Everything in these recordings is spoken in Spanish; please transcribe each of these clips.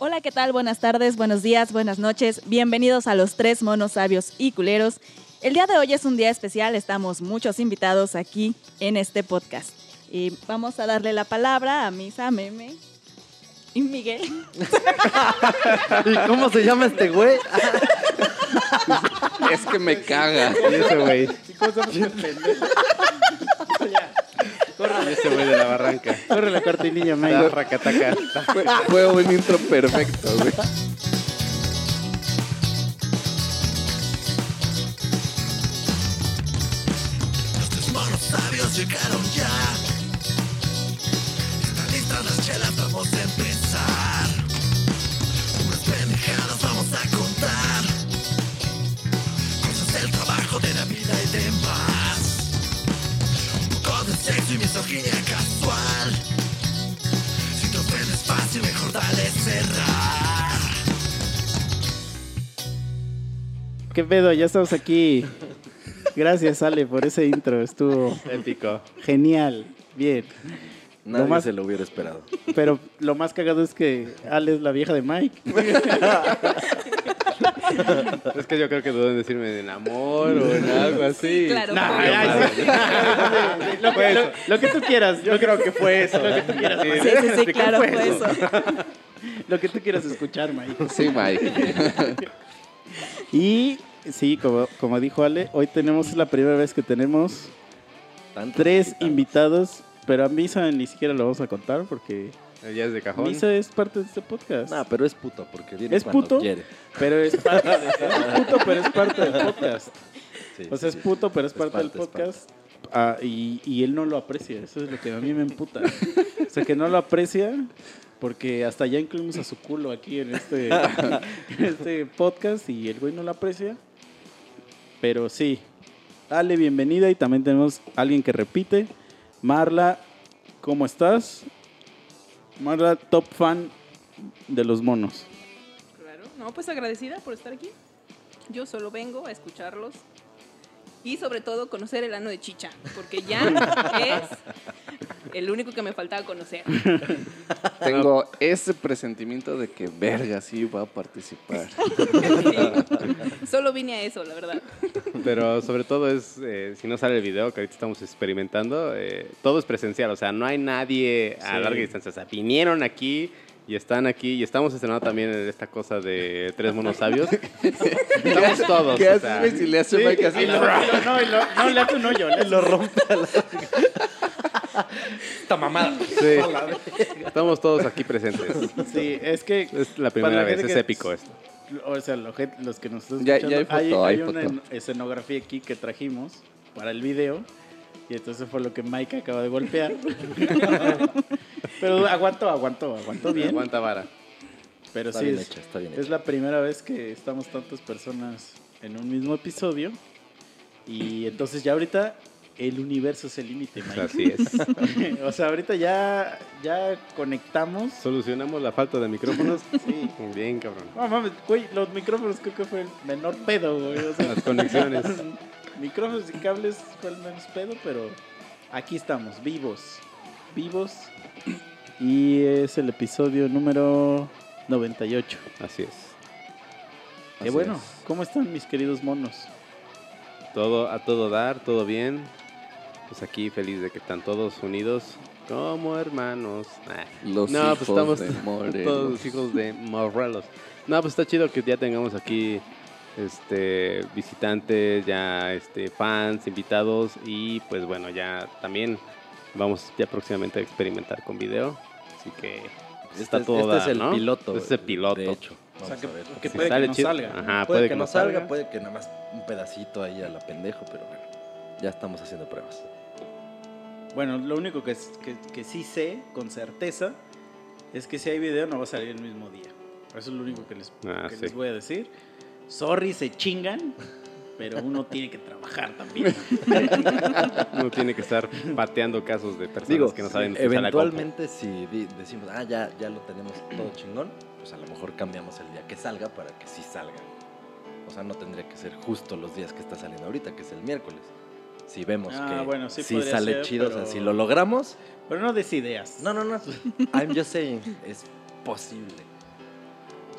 Hola, ¿qué tal? Buenas tardes, buenos días, buenas noches. Bienvenidos a los tres monos sabios y culeros. El día de hoy es un día especial, estamos muchos invitados aquí en este podcast. Y vamos a darle la palabra a Misa, Meme y Miguel. ¿Y cómo se llama este güey? Es que me caga. Y ese güey. Y ese güey de la barranca. Corre la cortinilla, Da, Mike. racataca. Fue, fue un intro perfecto, güey. Llegaron ya. Están listas las chelas, vamos a misoginia casual. Si te ofendes fácil, mejor dale cerrar. ¿Qué pedo? Ya estamos aquí. Gracias, Ale, por ese intro. Estuvo Épico. genial. Bien. Nadie más- se lo hubiera esperado. Pero lo más cagado es que Ale es la vieja de Mike. Es que yo creo que duden decirme de amor o en algo así. Claro. Nah, Fue ay, sí. lo, que, lo- lo que tú quieras. Yo creo que fue eso. Lo que tú quieras. Sí, Sí, sí, sí, ¿qué claro, fue fue eso. Lo que tú quieras escuchar, Mike. Sí, Mike. Y sí, como, como dijo Ale, hoy tenemos es la primera vez que tenemos Tantos tres invitados. invitados, pero a Misa ni siquiera lo vamos a contar porque Ya es de cajón. Misa es parte de este podcast. Nah, pero es puto, porque viene ¿Es cuando puto? quiere. Pero es parte, de- es puto, pero es parte del podcast. Sí, O sea, es puto, pero es Es parte, del parte, podcast. Ah, y, y él no lo aprecia. Eso es lo que a mí me emputa. O sea, que no lo aprecia porque hasta ya incluimos a su culo aquí en este, en este podcast y el güey no lo aprecia. Pero sí. Ale, bienvenida. Y también tenemos a alguien que repite. Marla, ¿cómo estás? Marla, top fan de los monos. Claro, no, pues agradecida por estar aquí. Yo solo vengo a escucharlos y sobre todo conocer el ano de Chicha, porque ya es el único que me faltaba conocer. Tengo ese presentimiento de que verga sí va a participar. Sí. Solo vine a eso, la verdad. Pero sobre todo es, eh, si no sale el video, que ahorita estamos experimentando, eh, todo es presencial. O sea, no hay nadie a Sí. larga distancia. O sea, vinieron aquí y están aquí. Y estamos estrenando también esta cosa de tres monos sabios. estamos todos. ¿Qué o haces, sea, güey, si le hace Mike así? Y lo- y lo- no, y lo- no, le hace un hoyo. le Lo rompe a la... Esta mamada. sí. estamos todos aquí presentes. Sí, es que Es la primera la vez, es que- épico esto. O sea, los que nos están Ya- escuchando, ya hay foto, hay una foto. en- escenografía aquí que trajimos para el video. Y entonces fue lo que Mike acaba de golpear. Pero aguantó, aguantó, aguantó bien. Aguanta vara. Pero Está sí, bien es, hecha, está bien es la primera vez que estamos tantas personas en un mismo episodio. Y entonces ya ahorita el universo es el límite, Mike. Así es. o sea, ahorita ya, ya conectamos. Solucionamos la falta de micrófonos. Sí. Bien, cabrón. No mames, güey, los micrófonos creo que fue el menor pedo, güey. O sea, Las conexiones. micrófonos y cables fue el menos pedo, pero aquí estamos, vivos. Vivos. Y es el episodio número 98. Así es. Qué Así bueno. es. ¿Cómo están mis queridos monos? Todo a todo dar, todo bien. Pues aquí feliz de que están todos unidos como hermanos. Ah, Los no, hijos pues estamos de Morelos. todos los hijos de Morelos. No, pues está chido que ya tengamos aquí este visitantes, ya este fans, invitados y pues bueno, ya también vamos ya próximamente a experimentar con video. Así que pues, está Este, todo este dar, es el ¿no? piloto. Este es el piloto. De hecho. O sea, Vamos que, a ver. que Si puede que sale no chido- salga. Ajá, puede, que, no salga, puede que nada más un pedacito ahí a la pendejo, pero bueno, ya estamos haciendo pruebas. Bueno, lo único que, es- que, que sí sé con certeza es que si hay video no va a salir el mismo día. Eso es lo único que les, Ah, que sí. les voy a decir. Sorry, se chingan, pero uno tiene que trabajar también. Uno tiene que estar pateando casos de personas Digo, que no saben usar la eventualmente si decimos, ah, ya, ya lo tenemos todo chingón, pues a lo mejor cambiamos el día que salga para que sí salga. O sea, no tendría que ser justo los días que está saliendo ahorita, que es el miércoles. Si vemos Ah, que bueno, sí podría sale ser, chido, o pero- sea, si lo logramos, Pero no des ideas. no, no, no, I'm just saying, es posible.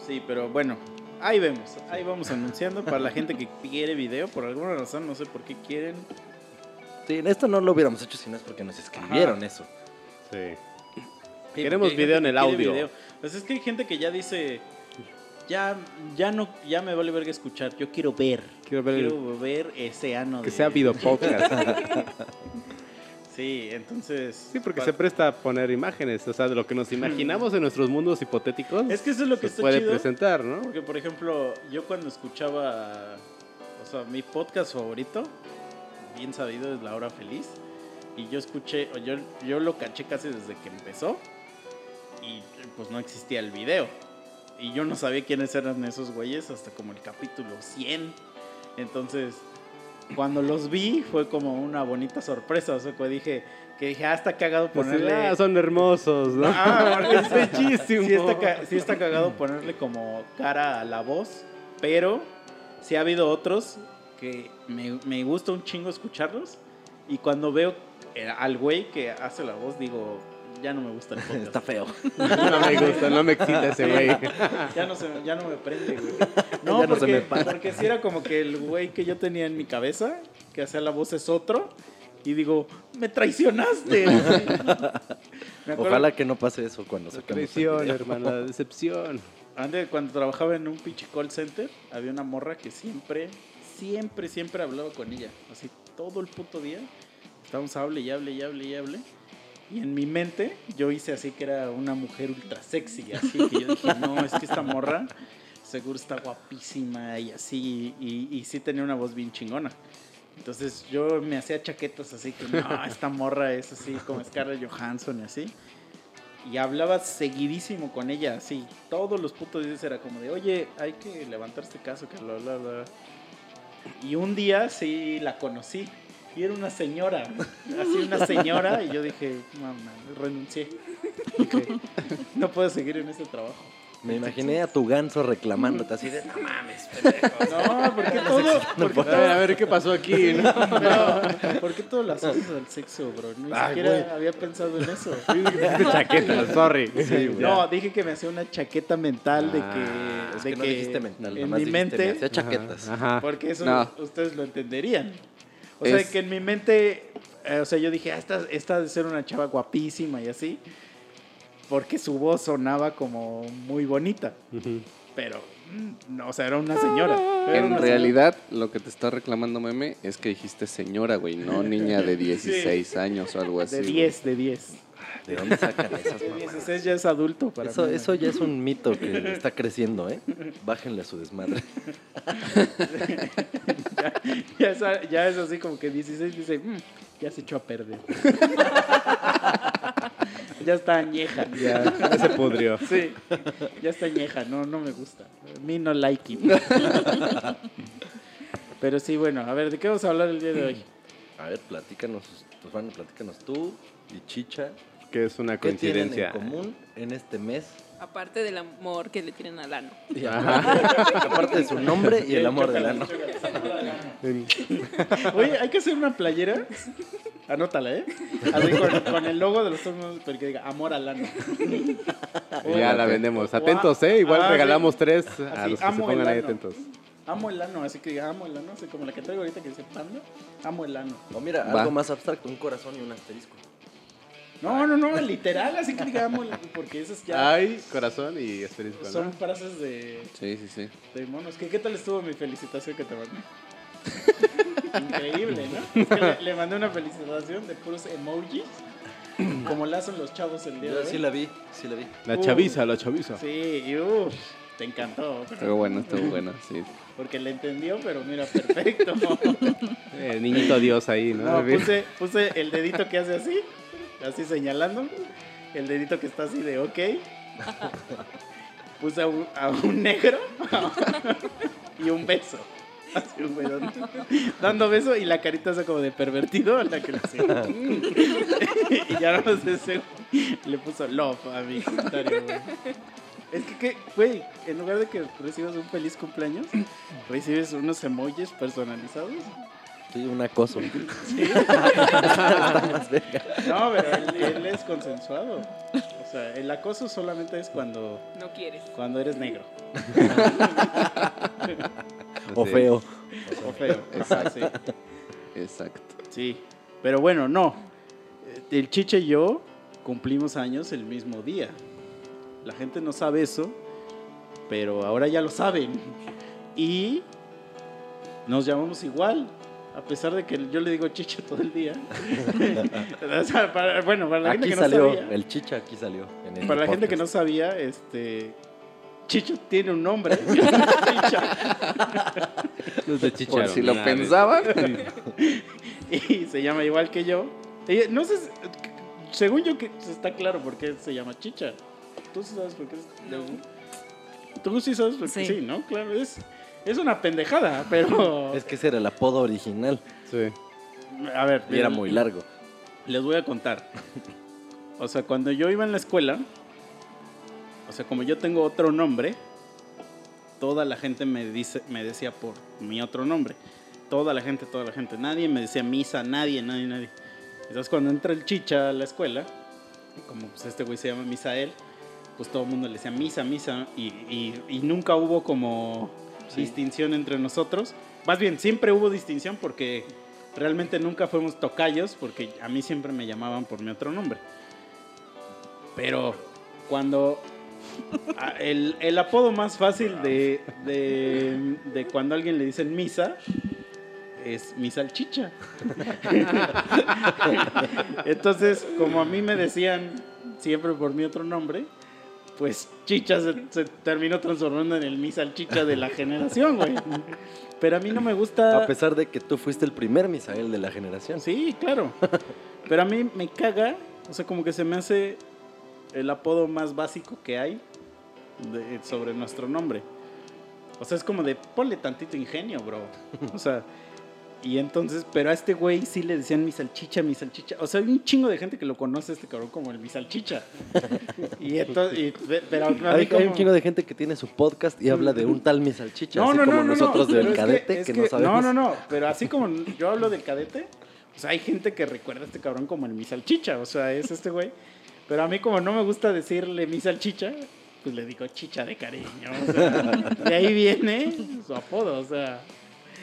Sí, pero bueno, ahí vemos. Ahí vamos anunciando para la gente que quiere video. Por alguna razón, no sé por qué quieren. Sí, esto no lo hubiéramos hecho si no es porque nos escribieron eso. Sí. Sí, Queremos video en el audio. video. Pues es que hay gente que ya dice, ya, ya no, ya me vale verga escuchar, yo quiero ver. Quiero ver el- Quiero ver ese ano Que de- sea video podcast. Sí, entonces. Sí, porque se presta a poner imágenes, o sea, de lo que nos imaginamos en nuestros mundos hipotéticos. Es que eso es lo que se está puede chido. presentar, ¿no? Porque, por ejemplo, yo cuando escuchaba, o sea, mi podcast favorito, bien sabido, es La Hora Feliz. Y yo escuché, o yo, yo lo caché casi desde que empezó. Y pues no existía el video. Y yo no sabía quiénes eran esos güeyes hasta como el capítulo 100. Entonces, cuando los vi, fue como una bonita sorpresa. O sea, que dije, que dije, ah, está cagado Pues, ponerle. ah, son hermosos, ¿no? Ah, porque es bellísimo. Sí está, sí está cagado ponerle como cara a la voz, pero sí ha habido otros que me, me gusta un chingo escucharlos y cuando veo eh, al güey que hace la voz digo, ya no me gusta el podcast. Está feo. No me gusta, no me excita ese güey. ya, no se, ya no me prende, güey. Ya No, no se porque, me para. porque sí era como que el güey que yo tenía en mi cabeza, que hacía la voz es otro, y digo, me traicionaste. Me Ojalá que no pase eso cuando el traición, hermano, la decepción. Antes, cuando trabajaba en un pinche call center, había una morra que siempre, siempre, siempre hablaba con ella. Así todo el puto día. Estábamos hable y hable y hable y hable. Y en mi mente yo hice así que era una mujer ultra sexy. Así que yo dije, no, es que esta morra seguro está guapísima y así. Y, y sí tenía una voz bien chingona. Entonces yo me hacía chaquetas así que, no, esta morra es así como Scarlett Johansson y así. Y hablaba seguidísimo con ella, así. Todos los putos días era como de, oye, hay que levantar este caso, que bla, bla, bla. Y un día sí la conocí. Y era una señora, así una señora. Y yo dije, mamá, renuncié. Dije, no puedo seguir en este trabajo. Me imaginé a tu ganso reclamándote así de, no mames, pendejo. No, ¿por qué todo? ¿Por qué A ver, a ver qué pasó aquí, ¿no? todo- ¿Por qué todo lo haces del sexo, bro? Ni Ay, siquiera güey. había pensado en eso. Chaqueta, sorry. No, dije que me hacía una chaqueta mental de que. Ah, es de que no dijiste mental, en nomás mi dijiste, mente. me hacía chaquetas. Ajá. Porque eso No. ustedes lo entenderían. O sea, que en mi mente, eh, o sea, yo dije, ah, esta, esta de ser una chava guapísima y así. Porque su voz sonaba como muy bonita. Pero, mm, no, o sea, era una señora. Era En una realidad, lo que te está reclamando Meme es que dijiste señora, güey, no niña de 16 años o algo así. De güey. 10, de 10. ¿De dónde sacan esas De mamadas? 16 ya es adulto para Eso, mí. eso ya es un mito que está creciendo, ¿eh? Bájenle a su desmadre. Ya, es, ya es así como que 16 dice, "Mm, ya se echó a perder. ya está añeja. Ya, ya se pudrió. Sí, ya está añeja, no, no me gusta. A mí no like it. Pero sí, bueno, a ver, ¿de qué vamos a hablar el día de hoy? A ver, platícanos, pues bueno, platícanos tú y Chicha. Que es una ¿Qué tienen coincidencia. en común en este mes? Aparte del amor que le tienen al ano. Aparte, de su nombre y el amor del ano. Oye, hay que hacer una playera. Anótala, ¿eh? Así con, con el logo de los tornos, pero que diga amor al ano. Ya la vendemos. Atentos, ¿eh? Igual Ah, sí. regalamos tres a Así, los que se amo el pongan ahí ano. atentos. Amo el ano, así que diga amo el ano, así como la que traigo ahorita que dice panda. Amo el ano. O mira, Va. algo más abstracto, un corazón y un asterisco. No, no, no, literal, así que diga amo el porque esas ya Ay, corazón y asterisco, ¿no? son frases de, Sí, sí, sí. de monos. ¿Qué, ¿Qué tal estuvo mi felicitación que te mandé? Increíble, ¿no? Es que le, le mandé una felicitación de puros emojis, como la hacen los chavos el día de Yo hoy. sí la vi, sí la vi. La Uh. chaviza, la chaviza. Sí, y uff, te encantó. Estuvo bueno, estuvo bueno, sí. Porque le entendió, pero mira, perfecto. Eh, niñito Dios ahí, ¿no? No, puse, puse el dedito que hace así, así señalando. El dedito que está así de ok. Puse a un, un negro y un beso. Así, güey, dando, dando beso y la carita esa como de pervertido la que le hacía. y ya no sé güey le puso love a mi comentario. Es que, güey, en lugar de que recibas un feliz cumpleaños, recibes unos emojis personalizados. Sí, un acoso. No, pero él, él es consensuado. O sea, el acoso solamente es cuando, No quieres. cuando eres negro O feo. o feo. Sí. Exacto. Sí, pero bueno, no. El Chiche y yo cumplimos años el mismo día. La gente no sabe eso, pero ahora ya lo saben. Y nos llamamos igual, a pesar de que yo le digo Chiche todo el día. O sea, para- bueno, para la gente Aquí que no salió, sabía, el chicha aquí salió. en este para la gente que no sabía, este Chicho tiene un nombre. Chicha. Los de Por Chicharo, si lo nada pensaban. y se llama igual que yo. Ella- no sé, según yo que está claro por qué se llama Chicha. ¿Tú sí sabes por qué? es- No. Tú sí sabes por qué, Sí. sí, ¿no? Claro, es, es una pendejada, pero... Es que ese era el apodo original Sí. A ver, y era muy largo. Les voy a contar. O sea, cuando yo iba en la escuela, o sea, como yo tengo otro nombre, toda la gente me, dice, me decía por mi otro nombre. Toda la gente, toda la gente. Nadie me decía misa, nadie, nadie, nadie. Entonces cuando entra el chicha a la escuela, como pues este güey se llama Misael, pues todo el mundo le decía misa, misa, y, y- y nunca hubo como distinción entre nosotros. Más bien, siempre hubo distinción porque realmente nunca fuimos tocayos, porque a mí siempre me llamaban por mi otro nombre. Pero cuando el, el apodo más fácil de, de, de cuando a alguien le dicen misa es mi salchicha. Entonces, como a mí me decían siempre por mi otro nombre, pues chicha se, se terminó transformando en el mi salchicha de la generación, güey. Pero a mí no me gusta... A pesar de que tú fuiste el primer Misael de la generación. Sí, claro. Pero a mí me caga, o sea, como que se me hace el apodo más básico que hay de- sobre nuestro nombre. O sea, es como de ponle tantito ingenio, bro. O sea, y entonces, pero a este güey sí le decían mi salchicha, mi salchicha. O sea, hay un chingo de gente que lo conoce a este cabrón como el mi salchicha. Y entonces, y- pero Hay, un chingo de gente que tiene su podcast y habla de un tal Misalchicha, no, así no, como no, no, nosotros no, del es cadete, es que, no sabemos. No, no, no, pero así como yo hablo del cadete, o sea, hay gente que recuerda a este cabrón como el mi salchicha, o sea, es este güey. Pero a mí como no me gusta decirle mi salchicha, pues le digo chicha de cariño, o sea, de ahí viene su apodo, o sea,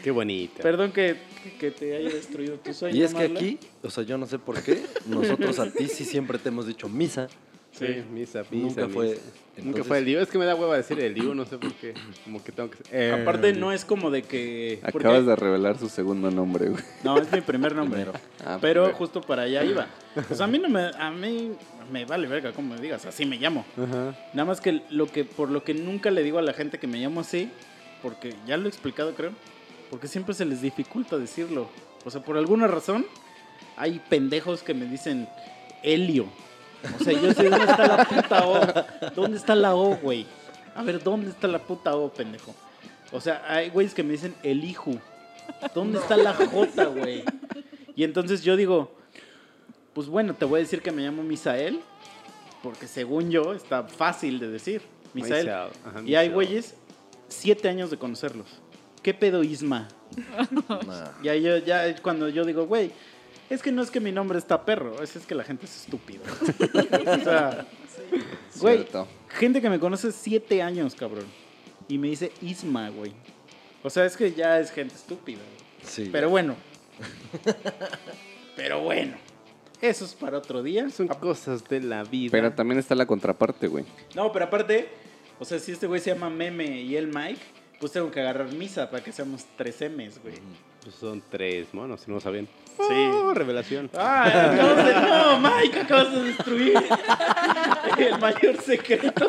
Qué bonito. perdón que, que te haya destruido tu sueño. Y es que Marla. aquí, o sea, yo no sé por qué, nosotros a ti sí siempre te hemos dicho misa. Sí, misa, misa. Nunca fue-. Nunca fue el Diu. Es que me da hueva decir el Diu, no sé por qué. Como que tengo que. eh, Aparte no es como de que... porque- Acabas de revelar su segundo nombre, güey. No, es mi primer nombre. Primero. Ah, Pero primero. justo para allá iba. Pues a mí no me, a mí me vale verga como me digas, así me llamo. Ajá. Nada más que lo que por lo que nunca le digo a la gente que me llamo así, porque ya lo he explicado creo, porque siempre se les dificulta decirlo. O sea, por alguna razón hay pendejos que me dicen Helio. O sea, yo sé dónde está la puta O. ¿Dónde está la O, güey? A ver, ¿dónde está la puta O, pendejo? O sea, hay güeyes que me dicen Elihu. ¿Dónde está la J, güey? Y entonces yo digo, pues bueno, te voy a decir que me llamo Misael, porque según yo está fácil de decir. Misael. Misael, ajá, Y hay güeyes, siete años de conocerlos. ¿Qué pedo Isma? Nah. Y ahí yo, ya cuando yo digo, güey, es que no es que mi nombre está perro, es, es que la gente es estúpida. o sea, güey, Cierto. gente que me conoce siete años, cabrón. Y me dice Isma, güey. O sea, es que ya es gente estúpida. güey. Sí. Pero bueno. Pero bueno. Eso es para otro día. Son cosas de la vida. Pero también está la contraparte, güey. No, pero aparte, o sea, si este güey se llama Meme y el Mike, pues tengo que agarrar misa para que seamos tres M's, güey. Pues son tres monos, si no lo sabían. Sí. Oh, revelación. ¡Ay, acabas de... No, Mike, acabas de destruir el mayor secreto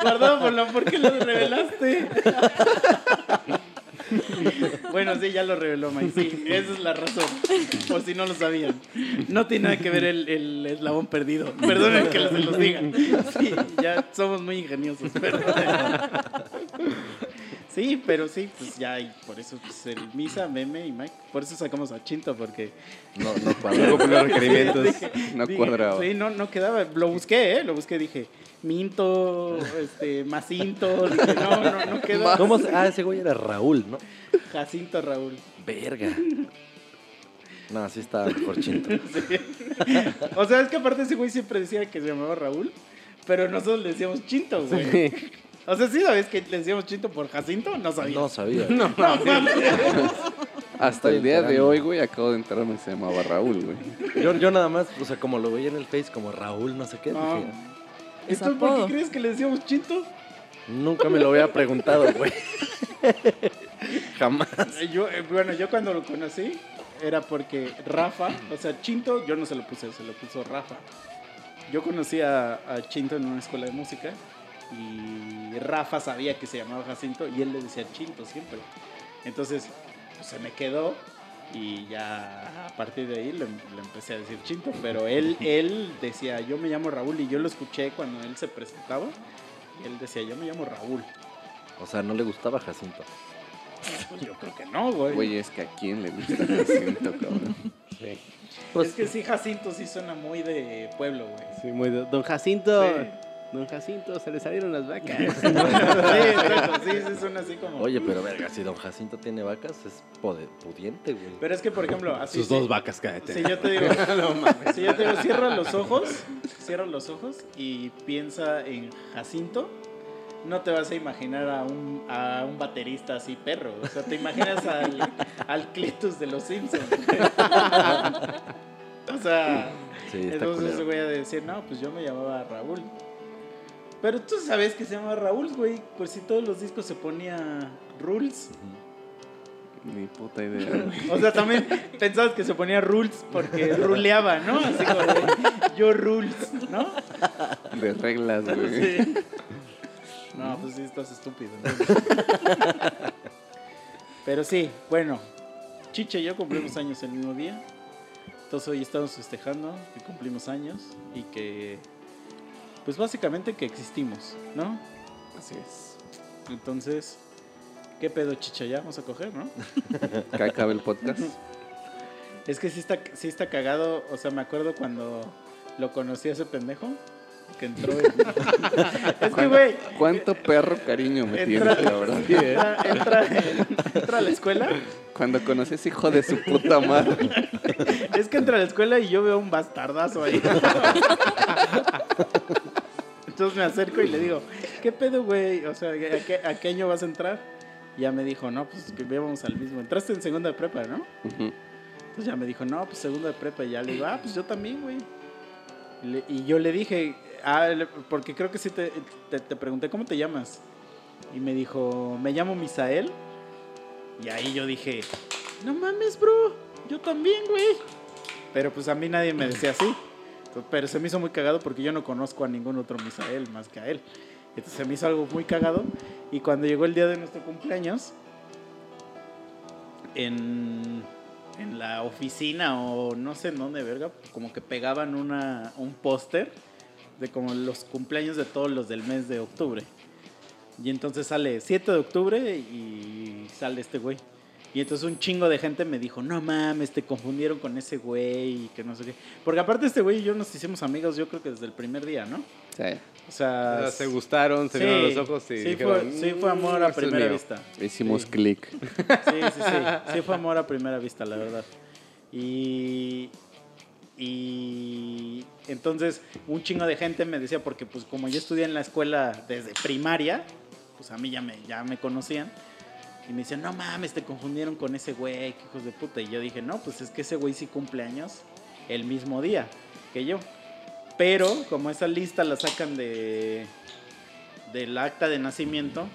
guardado por la... ¿Por qué lo revelaste? Bueno, sí, ya lo reveló Mike. Sí, esa es la razón. Por si no lo sabían. No tiene nada que ver el, el eslabón perdido. Perdonen que se los diga. Sí, ya somos muy ingeniosos. Perdonen. Sí, pero sí, pues ya hay. Por eso pues, el Misa, Meme y Mike. Por eso sacamos a Chinto, porque No, no Luego cuadra. por los requerimientos. No Dije, cuadraba. Sí, no, no quedaba. Lo busqué, ¿eh? Lo busqué, dije, Minto, este, Macinto. Dije, no, no, no quedó. ¿Cómo se- Ah, ese güey era Raúl, ¿no? Jacinto Raúl. Verga. No, así está mejor chinto. Sí. O sea, es que aparte ese güey siempre decía que se llamaba Raúl. pero nosotros le decíamos Chinto, güey. O sea, ¿sí sabes que le decíamos Chinto por Jacinto? No sabía. No sabía. No mames. Hasta el día de hoy, güey, acabo de enterarme que se llamaba Raúl, güey. Yo, yo nada más, o sea, como lo veía en el Face como Raúl, no sé qué, No. dije, Es ¿Entonces por apodo. qué crees que le decíamos Chinto? nunca me lo había preguntado, güey. Jamás. Eh, Yo, eh, bueno, yo cuando lo conocí era porque Rafa, o sea, Chinto, yo no se lo puse, se lo puso Rafa. Yo conocí a, a Chinto en una escuela de música y Rafa sabía que se llamaba Jacinto y él le decía Chinto siempre. Entonces, pues, se me quedó y ya a partir de ahí le, le empecé a decir Chinto, pero él, él decía, yo me llamo Raúl y yo lo escuché cuando él se presentaba y él decía, yo me llamo Raúl. O sea, no le gustaba Jacinto. Pues yo creo que no, güey. Güey, es que a quién le gusta Jacinto, cabrón. Sí, Pues, es que sí, Jacinto sí suena muy de pueblo, güey. sí, muy de- Don Jacinto. Sí. Don Jacinto, se le salieron las vacas. sí, sí, sí suena así como. Oye, pero verga, si don Jacinto tiene vacas, es pode- pudiente, güey. Pero es que, por ejemplo, así. Sus sí- dos vacas, cállate. Si yo te digo, si yo te digo, cierra los ojos, cierra los ojos y piensa en Jacinto, no te vas a imaginar a un, a un baterista así perro. O sea, te imaginas al, al Cletus de los Simpsons. o sea, Sí, entonces voy a decir, no, pues yo me llamaba Raúl. Pero tú sabes que se llama Raúl, güey. Pues si todos los discos se ponía Rules. Ni puta idea, güey. O sea, también pensabas que se ponía Rules porque ruleaba, ¿no? Así como de, yo Rules, ¿no? De reglas, güey. Sí. No, pues sí, estás estúpido. entonces. Pero sí, bueno. Chiche y yo cumplimos años el mismo día. Entonces hoy estamos festejando que cumplimos años y que, pues básicamente que existimos, ¿no? Así es. Entonces, ¿qué pedo, Chicha? Ya vamos a coger, ¿no? Que acabe el podcast. Es que sí está, sí está cagado. O sea, me acuerdo cuando lo conocí a ese pendejo. Que entró en... es que, güey, ¿Cuánto perro cariño me entra, tienes, la verdad? entra, entra, entra a la escuela. Cuando conoces hijo de su puta madre. Es que entra a la escuela y yo veo un bastardazo ahí. Entonces me acerco y le digo, ¿qué pedo, güey? O sea, ¿a qué, a qué año vas a entrar? Y ya me dijo, no, pues que íbamos al mismo. Entraste en segunda de prepa, ¿no? Entonces ya me dijo, no, pues segunda de prepa. Y ya le digo, ah, pues yo también, güey. Y, yo le dije, ah, porque creo que sí te, te, te pregunté, ¿cómo te llamas? Y me dijo, me llamo Misael. Y ahí yo dije, no mames, bro, yo también, güey. Pero pues a mí nadie me decía así. Pero se me hizo muy cagado porque yo no conozco a ningún otro Misael más que a él. Entonces se me hizo algo muy cagado. Y cuando llegó el día de nuestro cumpleaños, en, en la oficina o no sé en dónde, verga, como que pegaban una, un póster de como los cumpleaños de todos los del mes de octubre. Y entonces sale 7 de octubre y sale este güey. Y entonces un chingo de gente me dijo, no mames, te confundieron con ese güey y que no sé qué. Porque aparte este güey y yo nos hicimos amigos yo creo que desde el primer día, ¿no? Sí. O sea... O sea, se gustaron, se sí, vieron los ojos y sí, dijeron, fue, sí fue amor a "Mm, es primera mío". vista. Hicimos Sí. clic. Sí, sí, sí. Sí fue amor a primera vista, la verdad. Y... Y entonces un chingo de gente me decía, porque pues como yo estudié en la escuela desde primaria, pues a mí ya me, ya me conocían. Y me decían, no mames, te confundieron con ese güey, qué hijos de puta. Y yo dije, no, pues es que ese güey sí cumple años el mismo día que yo. Pero como esa lista la sacan de del acta de nacimiento,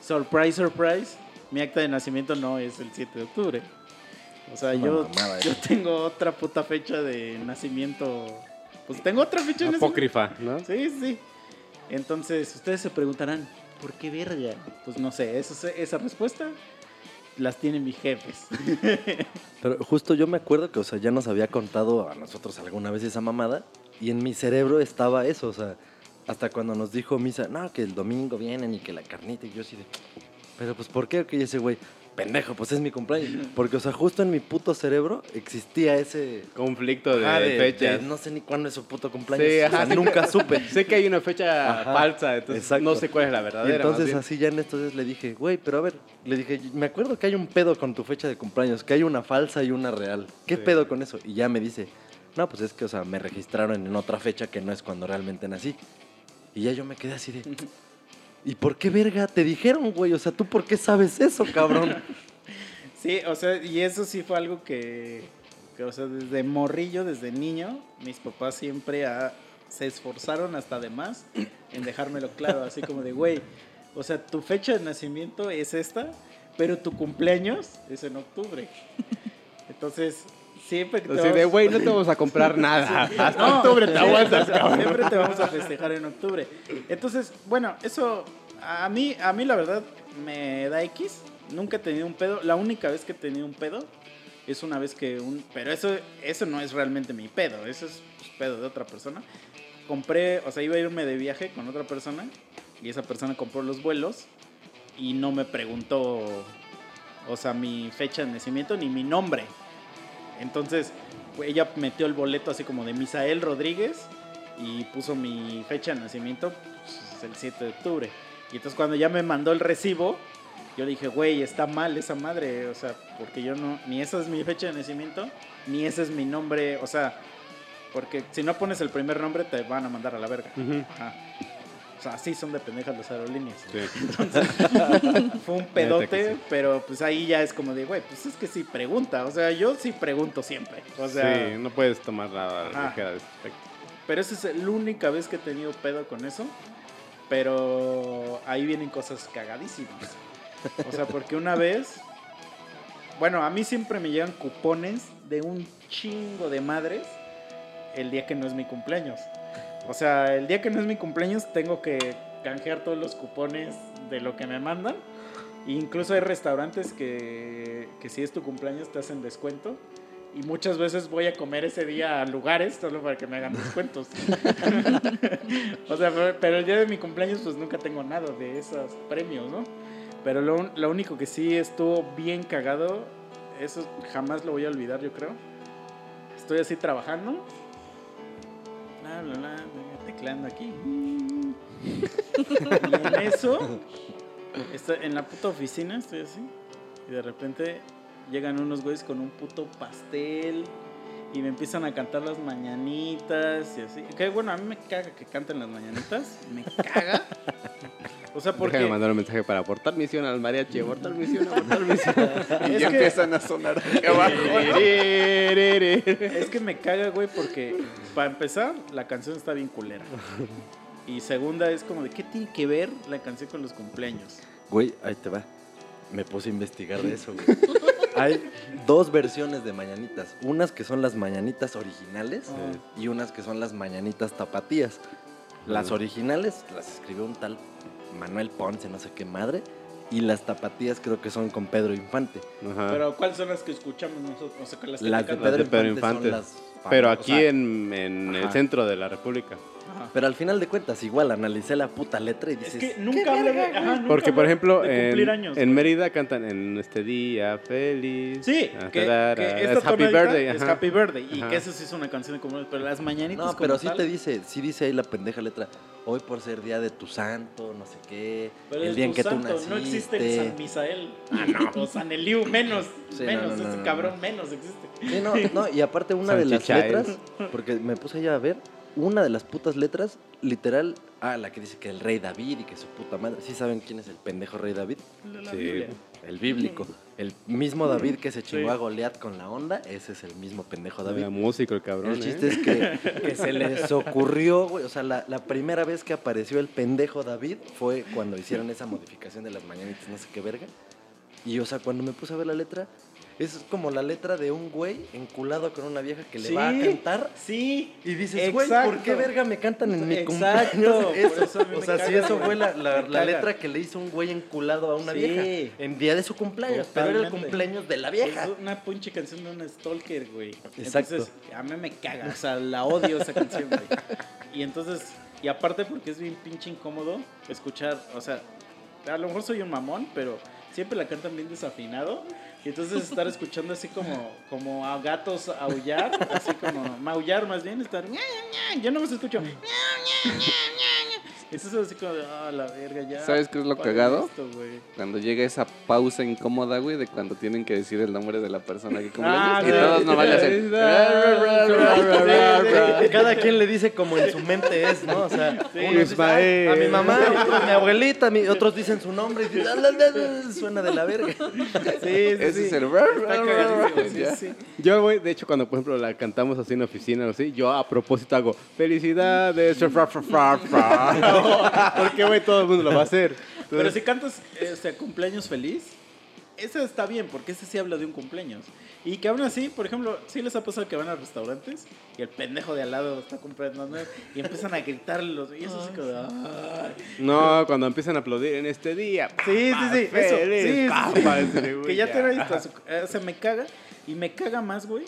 surprise, surprise, mi acta de nacimiento no es el 7 de octubre. O sea, yo, yo tengo otra puta fecha de nacimiento. Pues tengo otra fecha de nacimiento. Apócrifa, ¿no? Sí, sí. Entonces, ustedes se preguntarán, ¿por qué verga? Pues no sé, esa, respuesta las tienen mis jefes. Pero justo yo me acuerdo que, o sea, ya nos había contado a nosotros alguna vez esa mamada y en mi cerebro estaba eso, o sea, hasta cuando nos dijo Misa, no, que el domingo vienen y que la carnita y yo así de, pero pues ¿por qué? Que ese güey, pendejo, pues es mi cumpleaños. Porque, o sea, justo en mi puto cerebro existía ese... Conflicto de, Ah, de- fechas. de no sé ni cuándo es su puto cumpleaños. Sí, o ajá. sea, nunca supe. Sé que hay una fecha Ajá, falsa, entonces exacto. no sé cuál es la Y verdadera. entonces más bien. así ya en estos días le dije, güey, pero a ver, le dije, me acuerdo que hay un pedo con tu fecha de cumpleaños, que hay una falsa y una real. ¿Qué Sí. pedo con eso? Y ya me dice, no, pues es que, o sea, me registraron en otra fecha que no es cuando realmente nací. Y ya yo me quedé así de. ¿Y por qué verga te dijeron, güey? O sea, ¿tú por qué sabes eso, cabrón? Sí, o sea, y eso sí fue algo que, o sea, desde morrillo, desde niño, mis papás siempre se esforzaron hasta de más en dejármelo claro, así como de, güey, o sea, tu fecha de nacimiento es esta, pero tu cumpleaños es en octubre. Entonces, siempre que te Así de, vamos- güey, no te vamos a comprar nada. Hasta No, octubre te sí, aguantas, cabrón. Siempre te vamos a festejar en octubre. Entonces, bueno, eso a mí, a mí la verdad me da X. Nunca he tenido un pedo. La única vez que he tenido un pedo es una vez que un... Pero eso, eso no es realmente mi pedo. Eso es pues, pedo de otra persona. Compré, o sea, iba a irme de viaje con otra persona y esa persona compró los vuelos y no me preguntó, o sea, mi fecha de nacimiento ni mi nombre. Entonces, ella metió el boleto así como de Misael Rodríguez y puso mi fecha de nacimiento pues, el 7 de octubre. Y entonces cuando ya me mandó el recibo, yo le dije, güey, está mal esa madre, o sea, porque yo no, ni esa es mi fecha de nacimiento, ni ese es mi nombre, o sea, porque si no pones el primer nombre te van a mandar a la verga. O sea, así son de pendejas las aerolíneas. Sí. Fue un pedote, sí. pero pues ahí ya es como de, güey, pues es que sí pregunta. O sea, yo sí pregunto siempre. O sea, sí, no puedes tomar nada Ajá. ligera de aspecto. pero esa es la única vez que he tenido pedo con eso. Pero ahí vienen cosas cagadísimas. O sea, porque una vez, bueno, a mí siempre me llegan cupones de un chingo de madres el día que no es mi cumpleaños. O sea, el día que no es mi cumpleaños tengo que canjear todos los cupones de lo que me mandan. E incluso hay restaurantes que, que si es tu cumpleaños te hacen descuento. Y muchas veces voy a comer ese día a lugares solo para que me hagan descuentos. o sea, pero- el día de mi cumpleaños pues nunca tengo nada de esos premios, ¿no? Pero lo, lo único que sí estuvo bien cagado, eso jamás lo voy a olvidar yo creo. Estoy así trabajando. Bla, bla, bla, tecleando aquí. Y en eso, estoy en la puta oficina, estoy así. Y de repente llegan unos güeyes con un puto pastel. Y me empiezan a cantar las mañanitas y así. Que bueno, a mí me caga que canten las mañanitas. Me caga. O sea, porque. Déjame mandar un mensaje para aportar misión al mariachi, aportar misión, aportar misión. Y Es ya que- empiezan a sonar abajo. Es que me caga, güey, porque para empezar, la canción está bien culera. Y segunda es como de, ¿qué tiene que ver la canción con los cumpleaños? Güey, ahí te va. Me puse a investigar de eso, güey. Hay dos versiones de mañanitas. Unas que son las mañanitas originales y unas que son las mañanitas tapatías. Las originales las escribió un tal Manuel Ponce, no sé qué madre. Y las tapatías creo que son con Pedro Infante. Ajá. Pero ¿cuáles son las que escuchamos nosotros? O sea, que las que Las de. Pedro, de Pedro Infante, Infante. son las Pero aquí O sea, en, en el centro de la República. Ajá. Pero al final de cuentas, igual analicé la puta letra y Es dices... que "¿Qué nunca habla de. ajá, nunca Porque, por ejemplo, en, años, en. Mérida cantan en este día feliz. Sí, ah, que, tarara, que es Happy Birthday. Es. Happy Birthday. Y Ajá. que eso sí es una canción de cumpleaños. Pero las mañanitas. No, como pero sí te dice, sí dice ahí la pendeja letra, hoy por ser día de tu santo, no sé qué, Pero el es día en que tú santo, naciste. No existe el San Misael. Ah, no. O San Eliu, menos. Sí, menos. no, no, ese no, cabrón menos existe. Sí, no, no, y aparte una San de las letras, porque me puse ya a ver, una de las putas letras, literal, ah, la que dice que el rey David y que su puta madre, ¿sí saben quién es el pendejo rey David? La- la Sí. Biblia. El bíblico. El mismo David que se chingó Sí. a Goliat con la onda, ese es el mismo pendejo David. Era músico el cabrón. El ¿eh? chiste es que, que se les ocurrió, güey. O sea, la, la primera vez que apareció el pendejo David fue cuando hicieron esa modificación de las mañanitas, no sé qué verga. Y, o sea, cuando me puse a ver la letra, es como la letra de un güey enculado con una vieja que le Sí. va a cantar. Sí. Y dices, güey, ¿por Exacto. qué verga me cantan en mi Exacto, cumpleaños? Eso, mí o sea, si eso fue la, la- letra que le hizo un güey enculado a una Sí. vieja en día de su cumpleaños, pero era el cumpleaños de la vieja. Es una pinche canción de un stalker, güey. Exacto. Entonces, a mí me caga. O sea, la odio esa canción, güey. Y entonces, y aparte porque es bien pinche incómodo escuchar, o sea, a lo mejor soy un mamón, pero siempre la cantan bien desafinado. Y entonces estar escuchando así como, como a gatos aullar, así como maullar más bien, estar... Yo no me escucho... "ña, ña, ña, ña, ña". Entonces así como de, ah, la verga, ya. ¿Sabes qué es lo cagado? esto. Cuando llega esa pausa incómoda, güey, de cuando tienen que decir el nombre de la persona que cumple Ah, y todos nomás le hacen... Cada quien le dice como en su mente es, ¿no? O sea, uno dice, Ismael. "Ah, a mi mamá, a mi abuelita, mi- otros dicen su nombre y dicen, "Ah, la, la, la", suena de la verga. Sí, sí, Ese sí. es el... Está sí, sí. Yo, güey, de hecho, cuando, por ejemplo, la cantamos así en oficina o así, yo a propósito hago felicidades, fra, fra, fra, fra". porque, güey, todo el mundo lo va a hacer. Pero Entonces, si cantas este, cumpleaños feliz, ese está bien, porque ese sí habla de un cumpleaños. Y que aún así, por ejemplo, sí les ha pasado que van a restaurantes y el pendejo de al lado está comprando ¿no? y empiezan a gritarlos. Y eso sí como, de, "Ay". No, cuando empiezan a aplaudir en este día. Sí, sí, sí, eso, feliz, sí, sí, papá, sí. ese, güey, Que ya te visto, su- eh, o sea, me caga y me caga más, güey,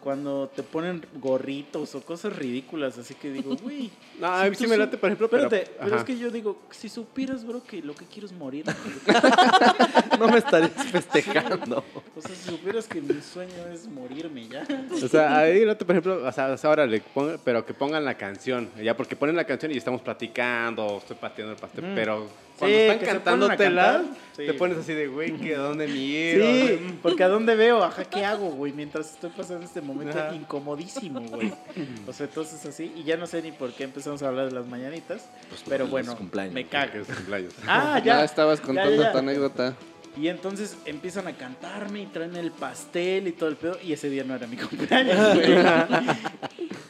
cuando te ponen gorritos o cosas ridículas, así que digo, güey. No, a mí si sí me late, por ejemplo, pero... Espérate, pero, es que yo digo, si supieras, bro, que lo que quiero es morir. No me estarías festejando. O sea, si supieras que mi sueño es morirme ya. O sea, ahí otro, por ejemplo, o sea, o sea, ahora le pongan, pero que pongan la canción, ya, porque ponen la canción y estamos platicando, estoy pateando el pastel, Mm. pero cuando Sí, están que se cantándotela, ponen a cantar. Sí. te pones así de, güey, ¿que dónde miro? Sí, porque a dónde veo, ajá, ¿qué hago, güey? Mientras estoy pasando este momento Ajá. incomodísimo, güey. O sea, entonces así, y ya no sé ni por qué empezamos a hablar de las mañanitas, pero los bueno, me cumpleaños. Ah, Ya, ya. estabas Ya, contando ya, ya. tu anécdota. Y entonces empiezan a cantarme y traen el pastel y todo el pedo. Y ese día no era mi cumpleaños, güey.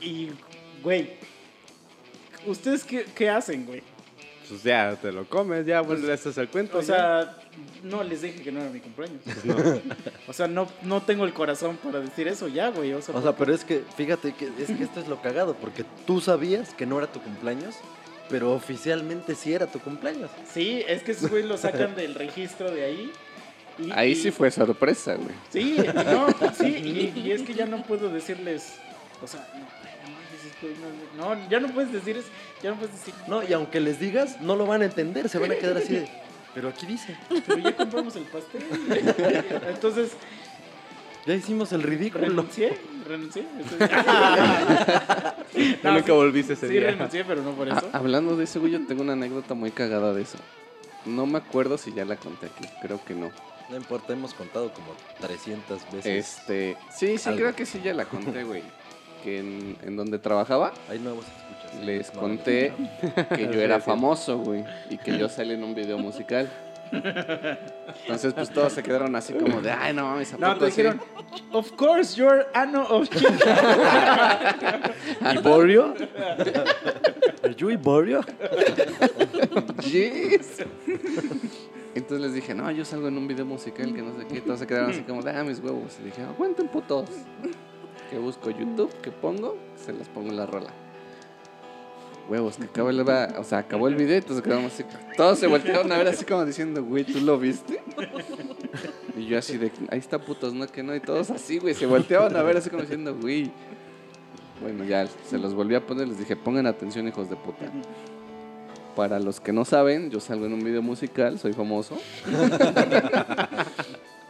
y, güey, ¿ustedes qué, qué hacen, güey? Pues ya, te lo comes, ya, pues le haces el cuento. O ya. sea, no les dije que no era mi cumpleaños. Pues no. O sea, no, no tengo el corazón para decir eso ya, güey. O sea, O sea, pero es que, fíjate que es que esto es lo cagado, porque tú sabías que no era tu cumpleaños, pero oficialmente sí era tu cumpleaños. sí, es que esos güey lo sacan del registro de ahí. y- Ahí y- sí fue sorpresa, güey. Sí, no, sí, y, y es que ya no puedo decirles, o sea, no, no ya no puedes decir eso, ya no puedes decir, No, y aunque les digas, no lo van a entender, se van a quedar así de, pero aquí dice, pero ya compramos el pastel. Entonces, ya hicimos el ridículo. renuncié, renuncié. No, nunca sí, volviste ese Sí, día. renuncié, pero no por Ah, eso. hablando de eso, güey, yo tengo una anécdota muy cagada de eso. No me acuerdo si ya la conté aquí, creo que no. No importa, hemos contado como 300 veces. Este, sí, sí, Algo. creo que sí ya la conté, güey. Que en, en donde trabajaba, Hay nuevos escuchas. les No, conté que yo era famoso, güey, y que yo salí en un video musical. Entonces, pues todos se quedaron así como de, ay, no mames, ¿a No, te sí?" dijeron, of course, you're Anno of ¿Iborio? ¿Are you Iborio? Yes. Entonces les dije, no, yo salgo en un video musical que no sé qué. Todos se quedaron así como, de, ah, mis huevos. Y dije, aguanten putos. Que busco YouTube, que pongo, se las pongo en la rola. Huevos, que acabó el, o sea, acabó el video y todos se quedaron así. Todos se voltearon a ver así como diciendo, güey, ¿tú lo viste? Y yo así de, ahí está putos, ¿no? Que no. Y todos así, güey, se volteaban a ver así como diciendo, güey. Bueno, ya se los volví a poner, les dije, pongan atención, hijos de puta. Para los que no saben, yo salgo en un video musical, soy famoso.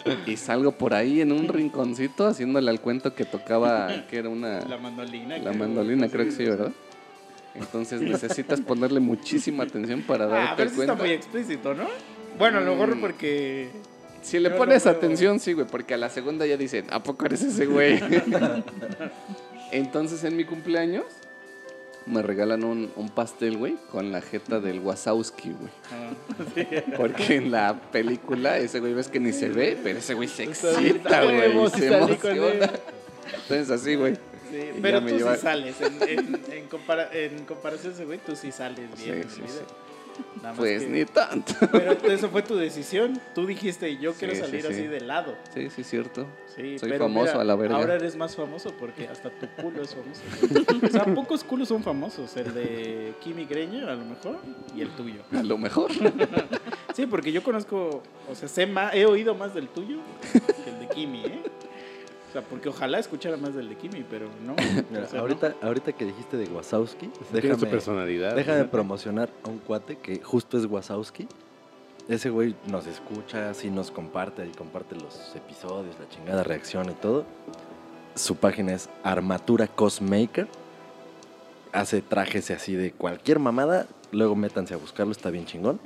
y salgo por ahí en un rinconcito haciéndole al cuento que tocaba, que era una... La mandolina. La mandolina, creo que sí, ¿verdad? Entonces necesitas ponerle muchísima atención para Ah, darte pero eso está cuenta. muy explícito, ¿no? Bueno, a lo mejor Mm. porque... Si le pones atención, sí, güey, porque a la segunda ya dicen, ¿a poco eres ese güey? Entonces en mi cumpleaños me regalan un, un pastel, güey, con la jeta del Wasowski, güey. Ah, Porque en la película ese güey ves que ni se ve, pero ese güey se excita, güey, se emociona. Entonces así, güey. Sí, pero tú lleva- sí sales. En, en, en, compara- en comparación a ese güey, tú sí sales bien. en sí, sí. Nada Pues que- ni tanto. Pero eso fue tu decisión. Tú dijiste, yo quiero Sí, salir sí. así de lado. Sí, sí, cierto. Sí, Soy pero famoso mira, a la verga. Ahora eres más famoso porque hasta tu culo es famoso. o sea, pocos culos son famosos. El de Kimi Greño, a lo mejor, y el tuyo. A lo mejor. Sí, porque yo conozco, o sea, sé más, he oído más del tuyo que el de Kimi, ¿eh? Sea, porque ojalá escuchara más del de Kimi, pero no. Mira, o sea, ahorita, ahorita que dijiste de Wazowski, déjame, personalidad. déjame promocionar a un cuate que justo es Wazowski. Ese güey nos escucha, sí nos comparte y comparte los episodios, la chingada reacción y todo. Su página es Armatura Cosmaker. Hace trajes así de cualquier mamada. luego métanse a buscarlo, está bien chingón.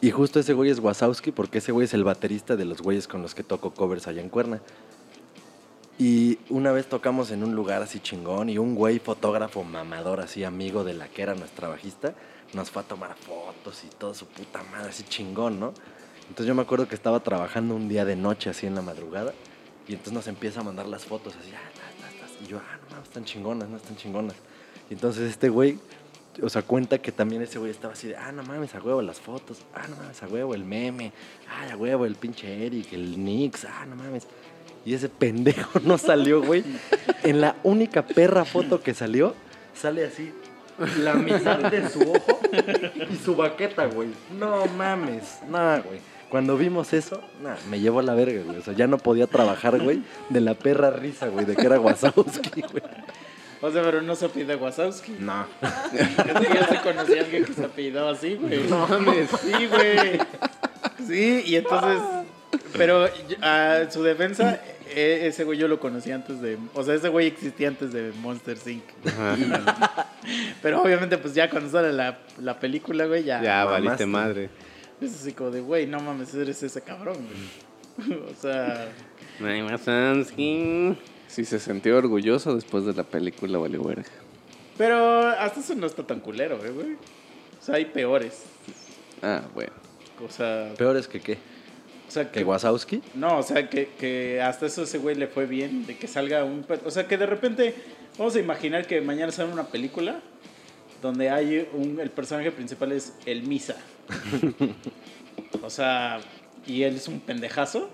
Y justo ese güey es Wasowski, porque ese güey es el baterista de los güeyes con los que toco covers allá en Cuerna. Y una vez tocamos en un lugar así chingón y un güey fotógrafo mamador, así amigo de la que era nuestra bajista, nos fue a tomar fotos y todo su puta madre, así chingón, ¿no? Entonces yo me acuerdo que estaba trabajando un día de noche, así en la madrugada, y entonces nos empieza a mandar las fotos, así, ah, y yo, ah, no mames, están chingonas, no están chingonas. Y entonces este güey, o sea, cuenta que también ese güey estaba así de, ah, no mames, a huevo las fotos, ah, no mames, a huevo el meme, ah, a huevo el pinche Eric, el Nix, ah, no mames. Y ese pendejo no salió, güey. En la única perra foto que salió, sale así, la mitad de su ojo y su baqueta, güey. No mames, no, güey. Cuando vimos eso, nah, me llevó a la verga, güey. O sea, ya no podía trabajar, güey, de la perra risa, güey, de que era Wasowski, güey. O sea, pero no se apellida Wasowski. No. Es que yo sí conocí a alguien que se apellidaba así, güey. No mames. Sí, güey. Sí, y entonces. Pero a su defensa, e- ese güey yo lo conocí antes de. O sea, ese güey existía antes de Monster Inc. Pero obviamente, pues ya cuando sale la, la película, güey, ya. Ya, mamaste. valiste madre. Es así como de, güey, no mames, eres ese cabrón, güey. O sea. Sí, se sintió orgulloso después de la película valió verga. Pero hasta eso no está tan culero, eh, güey. O sea, hay peores. Ah, bueno. O sea, Peor es que qué. O sea ¿Que Wasowski? No, o sea, que, que hasta eso ese güey le fue bien, de que salga un... O sea, que de repente, vamos a imaginar que mañana sale una película donde hay un... El personaje principal es el Misa. o sea, y él es un pendejazo.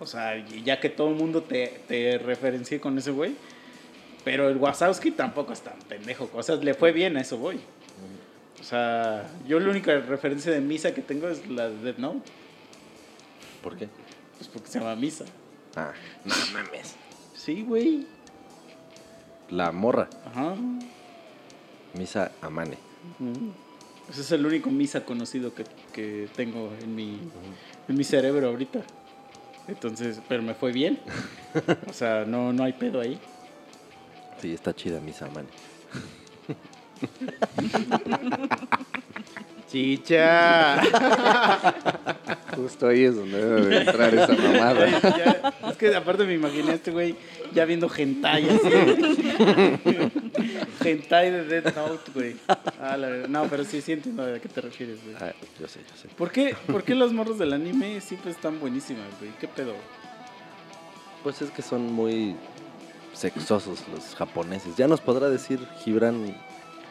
O sea, y ya que todo el mundo te, te referencie con ese güey. Pero el Wazowski tampoco es tan pendejo. O sea, le fue bien a eso, güey. O sea, yo la única referencia de Misa que tengo es la de Death Note. ¿Por qué? Pues porque se llama Misa. Ah, no mames. Sí, güey. La morra, Ajá. Misa Amane. Ese es el único misa conocido que, que tengo en mi, en mi cerebro ahorita. Entonces, pero me fue bien. O sea, no, no hay pedo ahí. Sí, está chida Misa Amane. Chicha. Justo ahí es donde debe de entrar esa mamada. Ya- es que aparte me imaginé a este güey ya viendo hentai así. hentai de Death Note, güey. Ah, la verdad. no, pero sí, sí entiendo a qué te refieres, güey. Ah, yo sé, yo sé. ¿Por qué, ¿Por qué los morros del anime siempre están buenísimas, güey? ¿Qué pedo? Pues es que son muy sexosos los japoneses. Ya nos podrá decir Gibran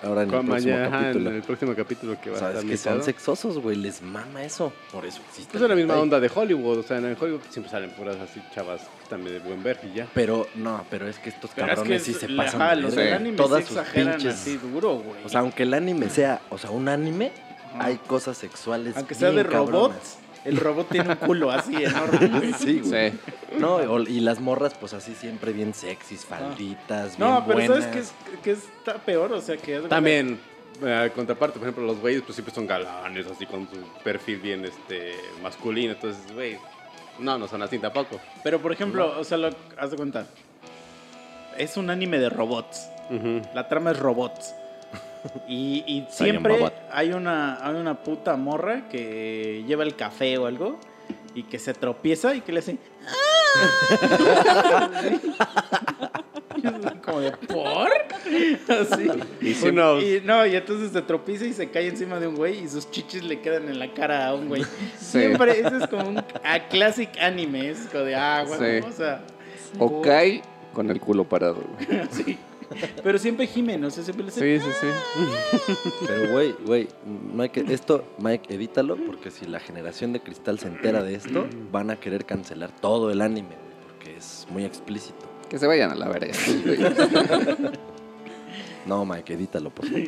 ahora en el Como próximo ya, ajá, en capítulo. el próximo capítulo que va a Sabes estar que son sexosos, güey. Les mama eso. Por eso existe. Pues es la misma hentai. onda de Hollywood, o sea, en el Hollywood siempre salen puras así chavas que están de buen ver y ya. Pero no, pero es que estos Pero es cabrones que sí se es- pasan ajá, los del anime Todas sí sus pinches. así duro, güey. O sea, aunque el anime sea, o sea, un anime, Ajá. hay cosas sexuales. Aunque sea de bien robots. El robot tiene un culo así enorme. Sí, güey. Sí. No, y las morras, pues así siempre bien sexys, falditas, bien No, pero buenas. ¿sabes qué, es, qué está peor? O sea, que... También, eh, contraparte, por ejemplo, los güeyes pues siempre son galanes, así con su perfil bien este masculino, entonces, güey, no, no son así tampoco. Pero, por ejemplo, o sea, lo, haz de cuenta. Es un anime de robots. La trama es robots. Y, siempre hay una, hay una puta morra que lleva el café o algo y que se tropieza y que le hace... "Ah". Como de ¿por? Así. Y knows? Y, no, y entonces se tropieza y se cae encima de un güey y sus chichis le quedan en la cara a un güey. Siempre, eso es como un a classic anime, es como de, ah, güey, Sí. o sea, O cae con el culo parado, güey. sí. Pero siempre gimen, o sea, siempre Sí, sí, sí. Pero, güey, güey, no hay que... Esto, Mike, edítalo, porque si la generación de cristal se entera de esto, van a querer cancelar todo el anime, güey, porque es muy explícito. Que se vayan a la güey. No, Mike, edítalo, por favor.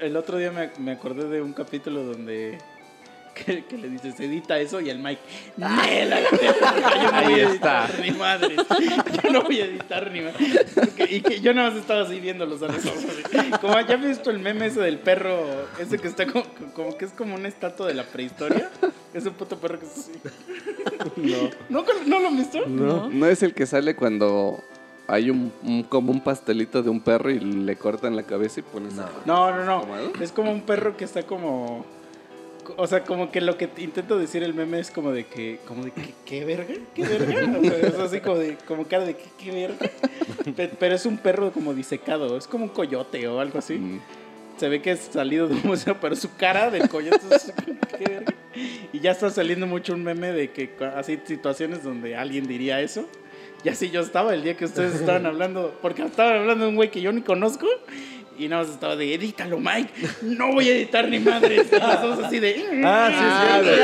El otro día me, me acordé de un capítulo donde que, que le dices, edita eso y el Mike, "Nela, la verga, yo no voy a editar ni madres, yo no voy a editar ni. Porque- Y que yo nada más estaba así viéndolos a los ojos. así. Como ya has visto el meme ese del perro, ese que está como, como que es como una estatua de la prehistoria. Ese puto perro que es así. No. ¿No, ¿no lo han visto? No es el que sale cuando hay un, un- como un pastelito de un perro y le cortan la cabeza y ponen... No. No, no, no. Es como un perro que está como. O sea, como que lo que te intento decir el meme es como de que. Como de que, ¿qué verga? ¿Qué verga? O sea, es así como de. Como cara de que, ¿qué verga? Pe- Pero es un perro como disecado. Es como un coyote o algo así. Mm. Se ve que es salido de un museo, pero su cara del coyote es. ¿Qué verga? Y ya está saliendo mucho un meme de que así situaciones donde alguien diría eso. Y así yo estaba el día que ustedes estaban hablando, porque estaban hablando de un güey que yo ni conozco. Y nada más estaba de, edítalo, Mike. No voy a editar ni madres. Y nosotros así de... Ah, sí, sí.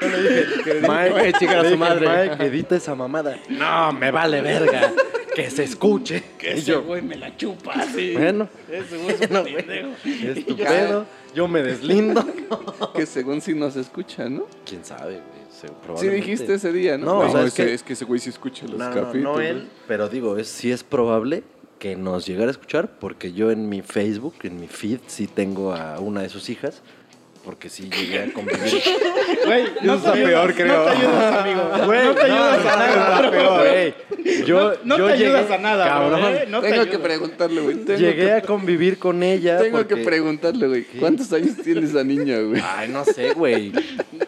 Yo le dije, Mike, chica, su madre. Mike, edita esa mamada. No, me vale verga. Que se escuche. Que ese yo, güey me la chupa así. bueno, Ese güey es un Bueno, pendejo. es Y tu yo- pedo. Yo me deslindo. Que según sí nos escucha, ¿no? ¿Quién sabe, güey? Se- Sí dijiste ese día, ¿no? No, o sea, es que- es que ese güey sí escucha los No, no, capítulos. no él, pero digo, es, sí es probable que nos llegara a escuchar porque yo en mi Facebook, en mi feed, sí tengo a una de sus hijas. Porque sí llegué a convivir. Güey, no está te ayudas, peor, creo. No te ayudas, amigo. Güey, no te ayudas a nada. Güey, yo, no yo te ayudas llegué- a nada, cabrón, ¿eh? No te Tengo que ayudas. preguntarle, güey. Tengo Llegué que, a convivir con ella. tengo porque- que preguntarle, güey. ¿Cuántos años tiene esa niña, güey? Ay, no sé, güey.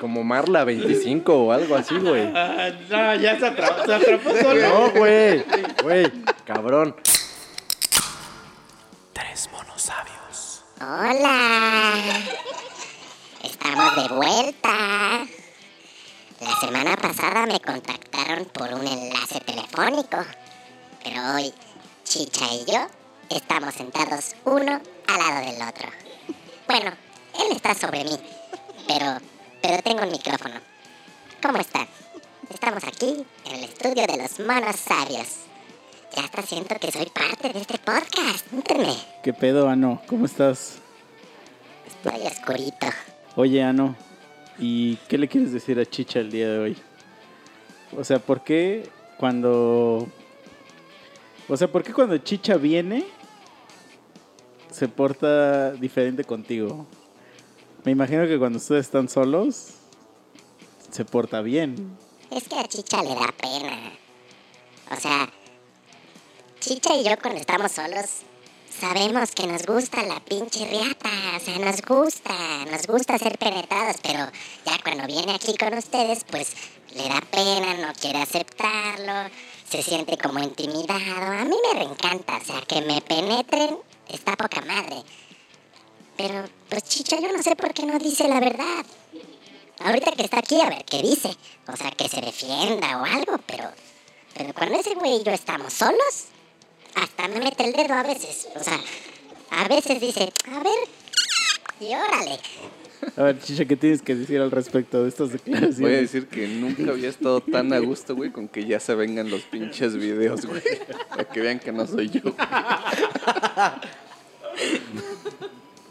Como Marla 25 o algo así, güey. Ah, no, ya se atrapó, se atrapó solo. No, güey. Güey, cabrón. Tres. Hola. Estamos de vuelta. La semana pasada me contactaron por un enlace telefónico, pero hoy Chicha y yo estamos sentados uno al lado del otro. Bueno, él está sobre mí, pero, pero tengo un micrófono. ¿Cómo están? Estamos aquí en el estudio de los monos sabios. Ya hasta siento que soy parte de este podcast. ¿Qué pedo, Ano? ¿Cómo estás? Estoy oscurito. Oye, Ano, ¿y qué le quieres decir a Chicha el día de hoy? O sea, ¿por qué cuando... O sea, ¿por qué cuando Chicha viene se porta diferente contigo? Me imagino que cuando ustedes están solos se porta bien. Es que a Chicha le da pena. O sea, Chicha y yo cuando estamos solos sabemos que nos gusta la pinche riata. O sea, nos gusta, nos gusta ser penetrados, pero ya cuando viene aquí con ustedes, pues le da pena, no quiere aceptarlo, se siente como intimidado. A mí me reencanta, o sea, que me penetren está poca madre. Pero, pues Chicha, yo no sé por qué no dice la verdad. Ahorita que está aquí, a ver qué dice. O sea, que se defienda o algo, pero. Pero cuando ese güey y yo estamos solos, hasta me mete el dedo a veces. O sea, a veces dice, a ver, y órale. A ver, Chicha, ¿qué tienes que decir al respecto de estas declaraciones? Voy a decir que nunca había estado tan a gusto, güey, con que ya se vengan los pinches videos, güey. Para que vean que no soy yo.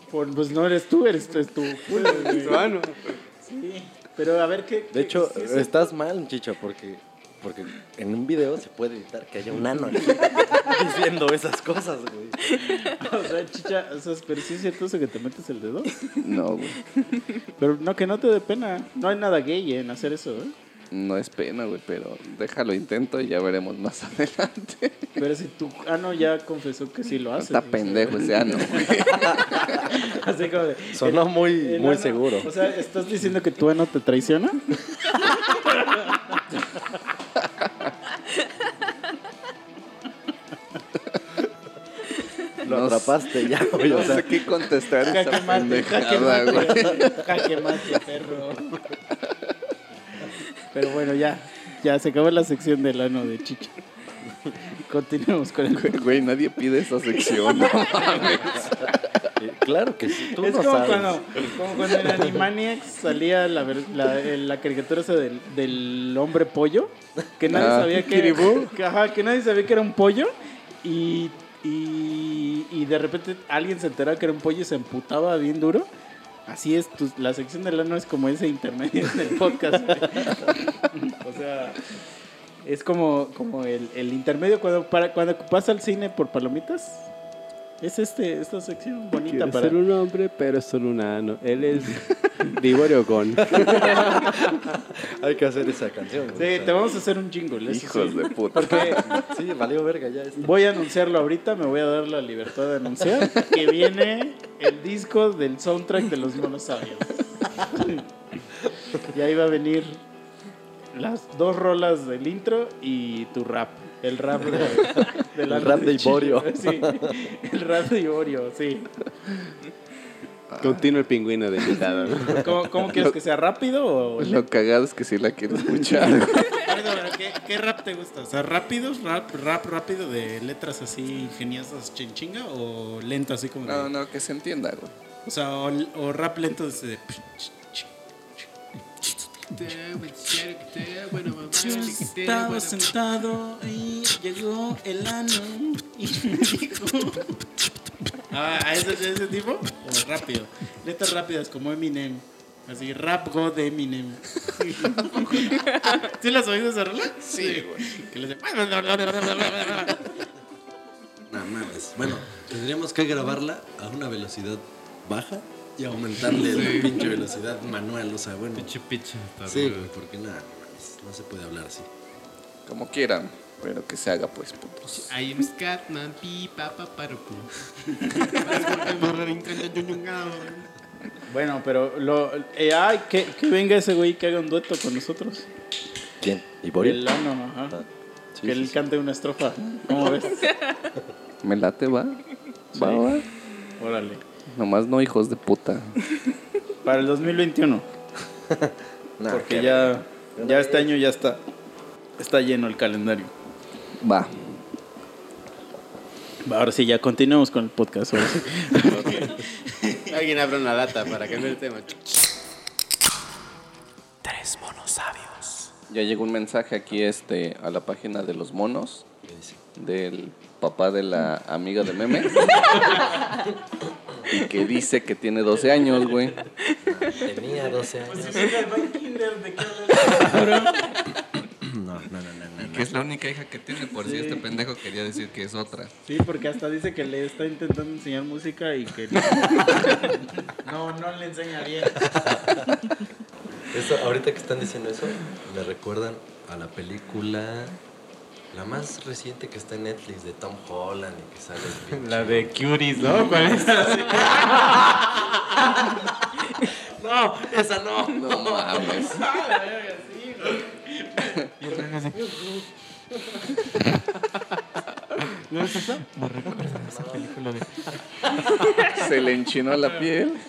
Por- pues no eres tú, eres, es tu güey. Bueno, Sí. Pero a ver qué. De hecho, estás mal, chicha, porque, porque en un video se puede editar que haya un nano diciendo esas cosas, güey. O sea, chicha, o sea, pero sí es cierto eso que te metes el dedo. no, güey. Pero no, que no te dé pena. No hay nada gay en hacer eso, ¿eh? No es pena, güey, pero déjalo intento y ya veremos más adelante. Pero si tu ano ya confesó que sí lo hace. Está pendejo ese ano, güey. Así como de, Sonó muy, el muy ano- seguro. O sea, ¿estás diciendo que tu ano te traiciona? Lo no atrapaste ya, güey. O No sea, sé qué contestar a Jaque esa mate, jaque pendejada, güey. mate. Jaque mate, perro. Pero bueno, ya. Ya se acabó la sección del ano de Chicha. Continuemos con el Güey, nadie pide esa sección. no mames. eh, claro que sí, tú es no como, sabes. cuando, como cuando en Animaniacs salía la, ver- la, la caricatura esa del, del hombre pollo, que nadie Ah, sabía que, que, ajá, que nadie sabía que era un pollo y, y, y de repente alguien se enteraba que era un pollo y se emputaba bien duro. Así es, tu- la sección del ano es como ese intermedio en el podcast. o sea, es como, como el, el intermedio cuando, para, cuando vas al cine por palomitas. Es este, esta sección bonita Quiere para... ser un hombre, pero es solo un ano. Él es Liborio con. Hay que hacer esa canción. Sí, o sea, te vamos a hacer un jingle. eso Hijos sí. de puta. Porque Sí, valió verga ya esto. voy a anunciarlo ahorita, me voy a dar la libertad de anunciar que viene el disco del soundtrack de los monosaurios. y ahí va a venir las dos rolas del intro y tu rap. El rap de, del El rap de. Iborio. Sí, el rap de Iborio, sí. Continúa el pingüino de invitado. ¿no? ¿Cómo, cómo quieres que sea rápido o Lo cagado es que sí la quiero escuchar. ¿qué, qué rap te gusta? O sea, ¿rápido? Rap, rap rápido de letras así ingeniosas chinchinga o lento así como de- No, no, que se entienda, güey. O sea, o, o rap lento desde... Yo estaba sentado y llegó el ano y me dijo... Ah, ¿a ese, de ese tipo? O rápido. Letras rápidas como Eminem. Así, rap god de Eminem. ¿Sí las has oído esa rola? Sí, güey. Que le No mames. Bueno, tendríamos que grabarla a una velocidad baja y aumentarle la pinche velocidad manual. O sea, bueno. Pinche está Sí, güey, porque nada, no se puede hablar así. Como quieran, pero que se haga, pues, putos. I am Scatman, pi, papa, parupu. Bueno, pero lo, eh, ay, que, que venga ese güey que haga un dueto con nosotros. ¿Quién? ¿Iborio? El ano, ajá. Ah, sí, que sí, él sí. cante una estrofa. ¿Cómo ves? Me late, va. Va, va. Órale. Nomás no hijos de puta. Para el 2021. Nah, porque ya, ya este año ya está, está lleno el calendario. Va. Ahora sí, ya continuamos con el podcast. ahora sí. Alguien abre una lata para cambiar el tema. Tres monos sabios. Ya llegó un mensaje aquí este, a la página de los monos ¿Qué dice? del papá de la amiga de Meme. y que dice que tiene 12 años, güey. Tenía 12 años. No, no, no, no, no. Que es la única hija que tiene, por si Sí. este pendejo quería decir que es otra. Sí, porque hasta dice que le está intentando enseñar música y que no, no le enseña bien. Eso, ahorita que están diciendo eso, me recuerdan a la película, la más reciente que está en Netflix de Tom Holland y que sale el La de Cuties, ¿no? ¿Cuál es? No, esa no. No mames. ¿No es esa? Me recuerda a esa película de... Se le enchinó la piel.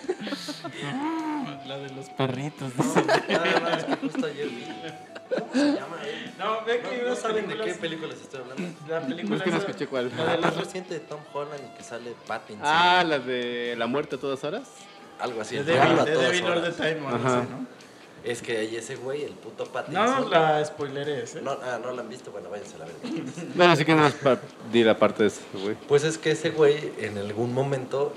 La de los perritos, dice. Nada más que justo ayer vi. Se llama No, ve que No, no saben de qué películas- estoy hablando. La película Es que no esa- escuché cuál. La de la reciente de Tom Holland y que sale Pattinson. Ah, la de La muerte a todas horas. Algo así. de Devil, All the. Time o algo así, ¿no? Es que ahí ese güey, el puto Pattinson. No la spoileres, ¿eh? No, ah, no la han visto, bueno, váyanse a la verga. Bueno, así que nada más para di la parte de eso, güey. Pues es que ese güey, en algún momento,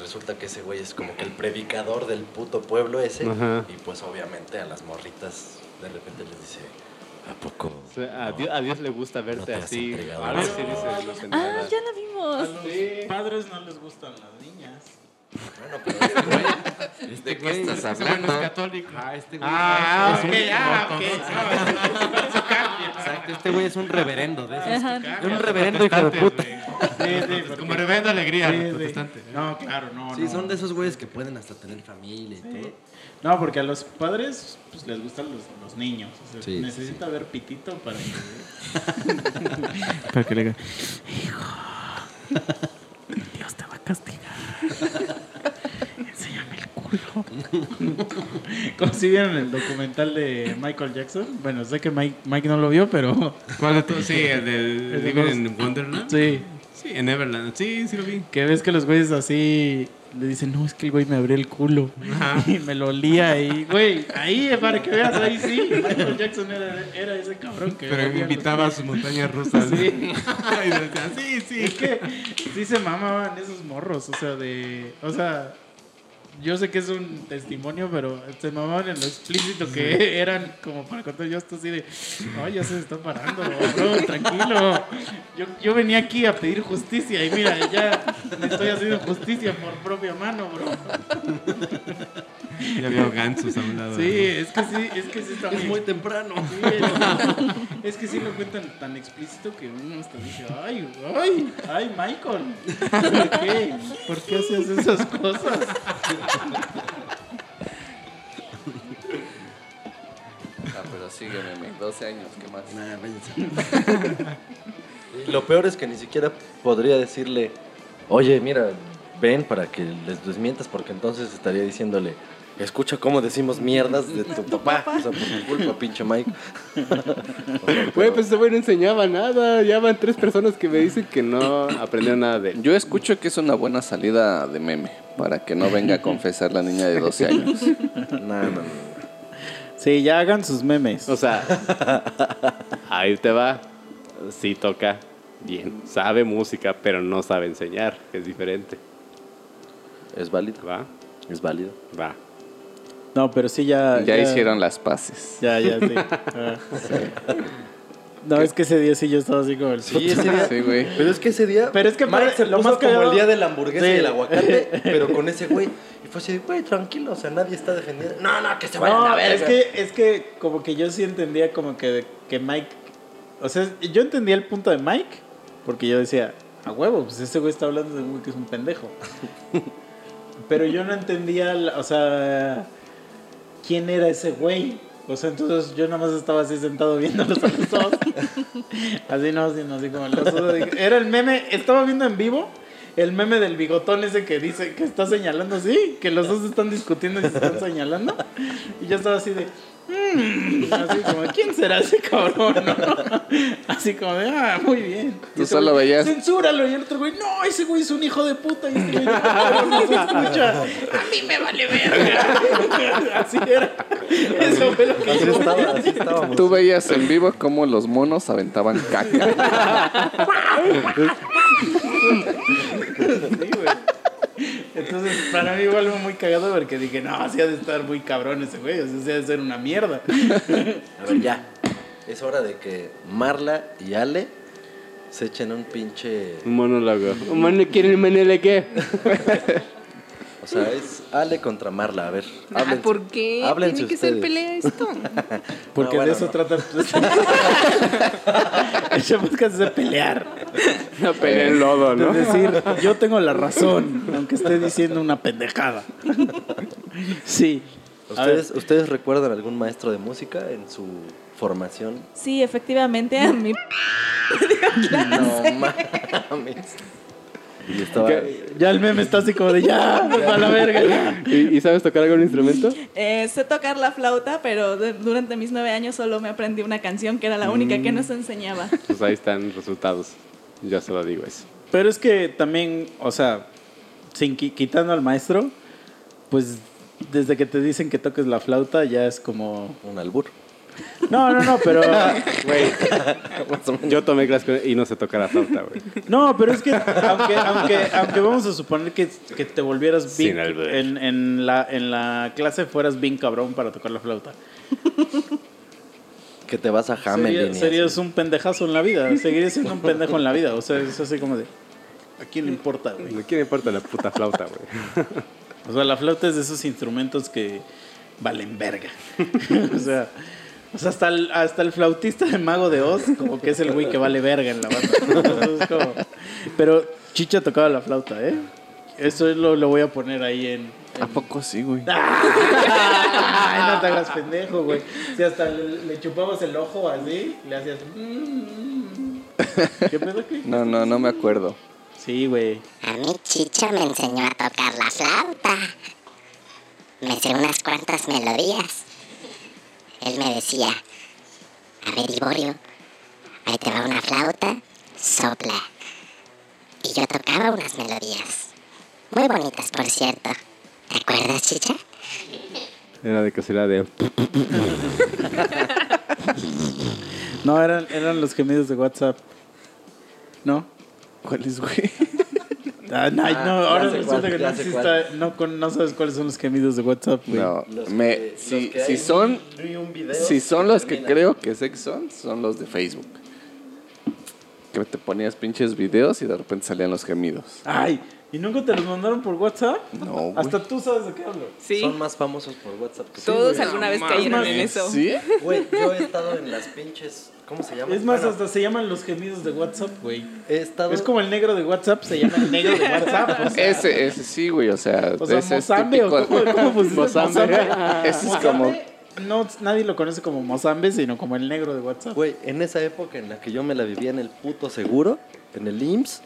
resulta que ese güey es como que el predicador del puto pueblo ese. Ajá. Y pues obviamente a las morritas de repente les dice, ¿a poco? O sea, a, Dios, a Dios le gusta verte No así. entregado. Algo así dice, no Ah, nada. ya la A vimos. los padres no les gustan las niñas. Bueno, pero este güey, este güey, estás güey no es hablando? católico. ah, este güey, Ah, es un ok, ah, ok. Exacto, este güey es un reverendo de esos. Ajá. Un reverendo hijo de puta. Sí, sí, porque- Como reverendo alegría, Sí, sí. No, claro, no. Sí, no. son de esos güeyes que pueden hasta tener familia y todo. No, porque a los padres pues, les gustan los, los niños. O sea, Sí, necesita ver pitito para que. Para que le diga. Dios te va a castigar. Enséñame el culo. ¿Cómo si vieron el documental de Michael Jackson? Bueno, sé que Mike, Mike no lo vio, pero ¿Cuál de todos? Sí, el del El de in Wonderland. sí. Sí, en Neverland. Sí, sí lo vi. Que ves que los güeyes así le dicen, no, es que el güey me abrió el culo. Ajá. Y me lo olía ahí. Güey, ahí, para que veas, ahí sí. Michael Jackson era, era ese cabrón que. Pero invitaba a sus montañas rusas. Sí. y decía, sí, sí. Es que sí se mamaban esos morros, o sea, de. O sea, yo sé que es un testimonio, pero se mamaban en lo explícito que eran, como para contar yo esto así de. No, ya se está parando, bro, tranquilo. Yo, yo venía aquí a pedir justicia y mira, ya, me estoy haciendo justicia por propia mano, bro. Ya veo gansos a un lado. Sí, es que sí, es que sí está Es muy temprano. Sí, es, es que sí lo cuentan tan explícito que uno hasta dice, ay, ay, ay, Michael, ¿por qué? ¿Por qué haces esas cosas? Ah, pero sígueme, men, 12 años, ¿qué más? Nah, lo peor es que ni siquiera podría decirle, oye, mira, ven para que les desmientas, porque entonces estaría diciéndole, escucha cómo decimos mierdas de tu papá. O sea, por tu culpa, pinche Mike. Güey, pero- pues ese güey no enseñaba nada. Ya van tres personas que me dicen que no aprendieron nada de él. Yo escucho que es una buena salida de meme para que no venga a confesar la niña de 12 años. No, no, no. Sí, ya hagan sus memes. O sea, ahí te va. Sí toca bien. Sabe música, pero no sabe enseñar. que Es diferente. Es válido. ¿Va? Es válido. Va. No, pero sí ya... Ya hicieron las paces. Ya, ya, sí. Ah. No, es que ese día sí yo estaba así como el... Sí, ese día. Sí, güey. Pero es que ese día. Pero es que Mike se lo puso más como el día de la hamburguesa Sí. y el aguacate, pero con ese güey. Y fue así, de, güey, tranquilo, o sea, nadie está defendiendo. No, no, que se vayan No, a ver. es que, es que como que yo sí entendía como que, que Mike... O sea, yo entendía el punto de Mike, porque yo decía, a huevo, pues este güey está hablando de un güey que es un pendejo. Pero yo no entendía, la- o sea, quién era ese güey. O sea, entonces yo nada más estaba así sentado viéndolos a los dos. así no, así no, así como los dos. Era el meme, estaba viendo en vivo el meme del bigotón ese que dice, que está señalando así, que los dos están discutiendo y se están señalando. Y yo estaba así de, "Mm", así como, ¿quién será ese cabrón? no? Así como de, ah, muy bien. Tú solo güey, veías- Censúralo. Y el otro güey, no, ese güey es un hijo de puta. Y este güey, no, pero no se escucha. A mí me vale verga. Así era. Eso fue lo que Así yo estaba, así estábamos. Tú veías en vivo cómo los monos aventaban caca. Sí, güey. Entonces, para mí igual fue muy cagado porque dije, no, así ha de estar muy cabrón ese güey, o sea, ha de ser una mierda. A ver, ya. Es hora de que Marla y Ale se echen un pinche. Un monólogo. ¿Un mono quiere el monólogo qué? O sea, es Ale contra Marla. A ver. Ah, háblense. ¿Por qué Háblense tiene que ser ustedes. pelea esto? Porque No, bueno, de eso no. trata. Podcast es de pelear. Una pelea en lodo, ¿no? Es decir, yo tengo la razón, aunque esté diciendo una pendejada. Sí. ¿Ustedes, ¿Ustedes recuerdan algún maestro de música en su formación? Sí, efectivamente, a mí. No mames. Y estaba. Ya el meme está así como de ya, a la verga. ya. ¿Y, y sabes tocar algún instrumento? Eh, sé tocar la flauta, pero de- durante mis nueve años solo me aprendí una canción que era la única que nos enseñaba. Pues ahí están resultados. Ya se lo digo eso. Pero es que también, o sea, sin qui- quitando al maestro, pues desde que te dicen que toques la flauta ya es como... Un albur. No, no, no, pero... Güey, yo tomé con él y no sé tocar la flauta, güey. No, pero es que aunque, aunque, aunque vamos a suponer que, que te volvieras bien en, en, la, en la clase fueras bien cabrón para tocar la flauta. Que te vas a Hamelin. Sería- serías un pendejazo en la vida. Seguirías siendo un pendejo en la vida. O sea, es así como de... ¿A quién le importa, güey? ¿A quién le importa la puta flauta, güey? O sea, la flauta es de esos instrumentos que valen verga. o sea, o sea hasta, el, hasta el flautista de Mago de Oz, como que es el güey que vale verga en la banda. Como- Pero Chicha tocaba la flauta, ¿eh? Eso lo, lo voy a poner ahí en... ¿A poco sí, güey? Ay, no te hagas pendejo, güey. Si hasta le, le chupabas el ojo así, le hacías... mm, ¿Qué pedo? ¿Qué? No, no, no me acuerdo. Sí, güey. A mí Chicha me enseñó a tocar la flauta. Me sé unas cuantas melodías. Él me decía, a ver Iborio, ahí te va una flauta, sopla. Y yo tocaba unas melodías. Muy bonitas, por cierto. ¿Te acuerdas, Chicha? Era de casualidad de... No, eran, eran los gemidos de WhatsApp. ¿No? ¿Cuáles, güey? Ah, no, Ah, no, ahora resulta que no, exista- no, con- no sabes cuáles son los gemidos de WhatsApp, güey. No, Los me, que- si, los si hay son, video si son los que creo que sé que son, son los de Facebook. Que te ponías pinches videos y de repente salían los gemidos. Ay, ¿Y nunca te los mandaron por WhatsApp? No. Hasta tú sabes de qué hablo. Sí, Son más famosos por WhatsApp que todos alguna vez cayeron en eso. ¿Sí? Güey, yo he estado en las pinches. ¿Cómo se llama? Es más, Bueno, hasta se llaman los gemidos de WhatsApp, güey. estado. Es como el negro de WhatsApp, se llama el negro de WhatsApp. O sea, Ese, ese sí, güey, o sea, o sea ese es Mozambe, ¿o típico- cómo, cómo pusiste Mozambe. Mozambe? Ese es como... No, nadie lo conoce como Mozambe, sino como el negro de WhatsApp. Güey, en esa época en la que yo me la vivía en el puto seguro, en el IMSS,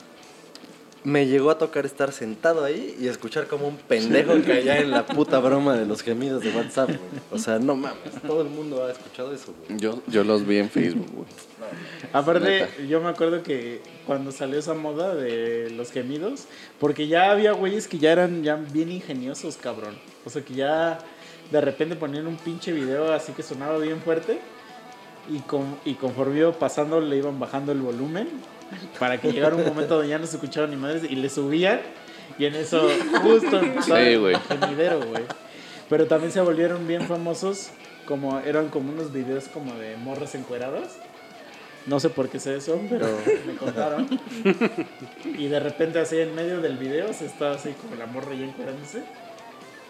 me llegó a tocar estar sentado ahí y escuchar como un pendejo caía en la puta broma de los gemidos de WhatsApp, güey. O sea, no mames, todo el mundo ha escuchado eso, güey. Yo, yo los vi en Facebook, güey. Aparte, Neta. yo me acuerdo que cuando salió esa moda de los gemidos, porque ya había güeyes que ya eran ya bien ingeniosos, cabrón. O sea, que ya de repente ponían un pinche video así que sonaba bien fuerte y, con, y conforme iba pasando le iban bajando el volumen para que llegara un momento donde ya no se escuchaba ni madres y le subían y en eso justo Sí, güey. güey. Pero también se volvieron bien famosos como eran como unos videos como de morras encueradas. No sé por qué sé eso, pero me contaron. Y de repente así en medio del video se está así como la morra ya encuerándose.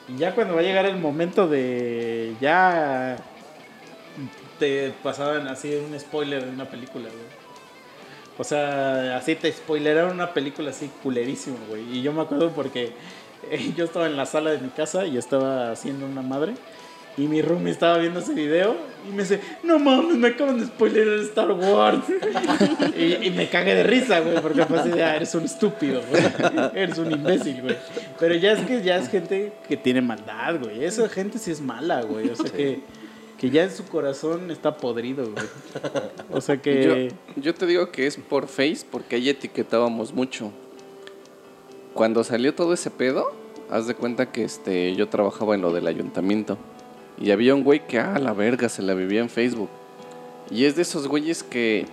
Y ya cuando va a llegar el momento de ya te pasaban así un spoiler de una película, güey. O sea, así te spoileraron una película así culerísimo, güey. Y yo me acuerdo porque eh, yo estaba en la sala de mi casa y estaba haciendo una madre. Y mi roomie estaba viendo ese video y me dice, no mames, me acaban de spoilerar Star Wars. y, y me cagué de risa, güey, porque fue así de, ah, eres un estúpido, güey. Eres un imbécil, güey. Pero ya es que ya es gente que tiene maldad, güey. Esa gente sí es mala, güey. O sea que, que ya en su corazón está podrido, güey. O sea que... Yo, yo te digo que es por Face porque ahí etiquetábamos mucho. Cuando salió todo ese pedo, haz de cuenta que este, yo trabajaba en lo del ayuntamiento. Y había un güey que, ah, la verga, se la vivía en Facebook. Y es de esos güeyes que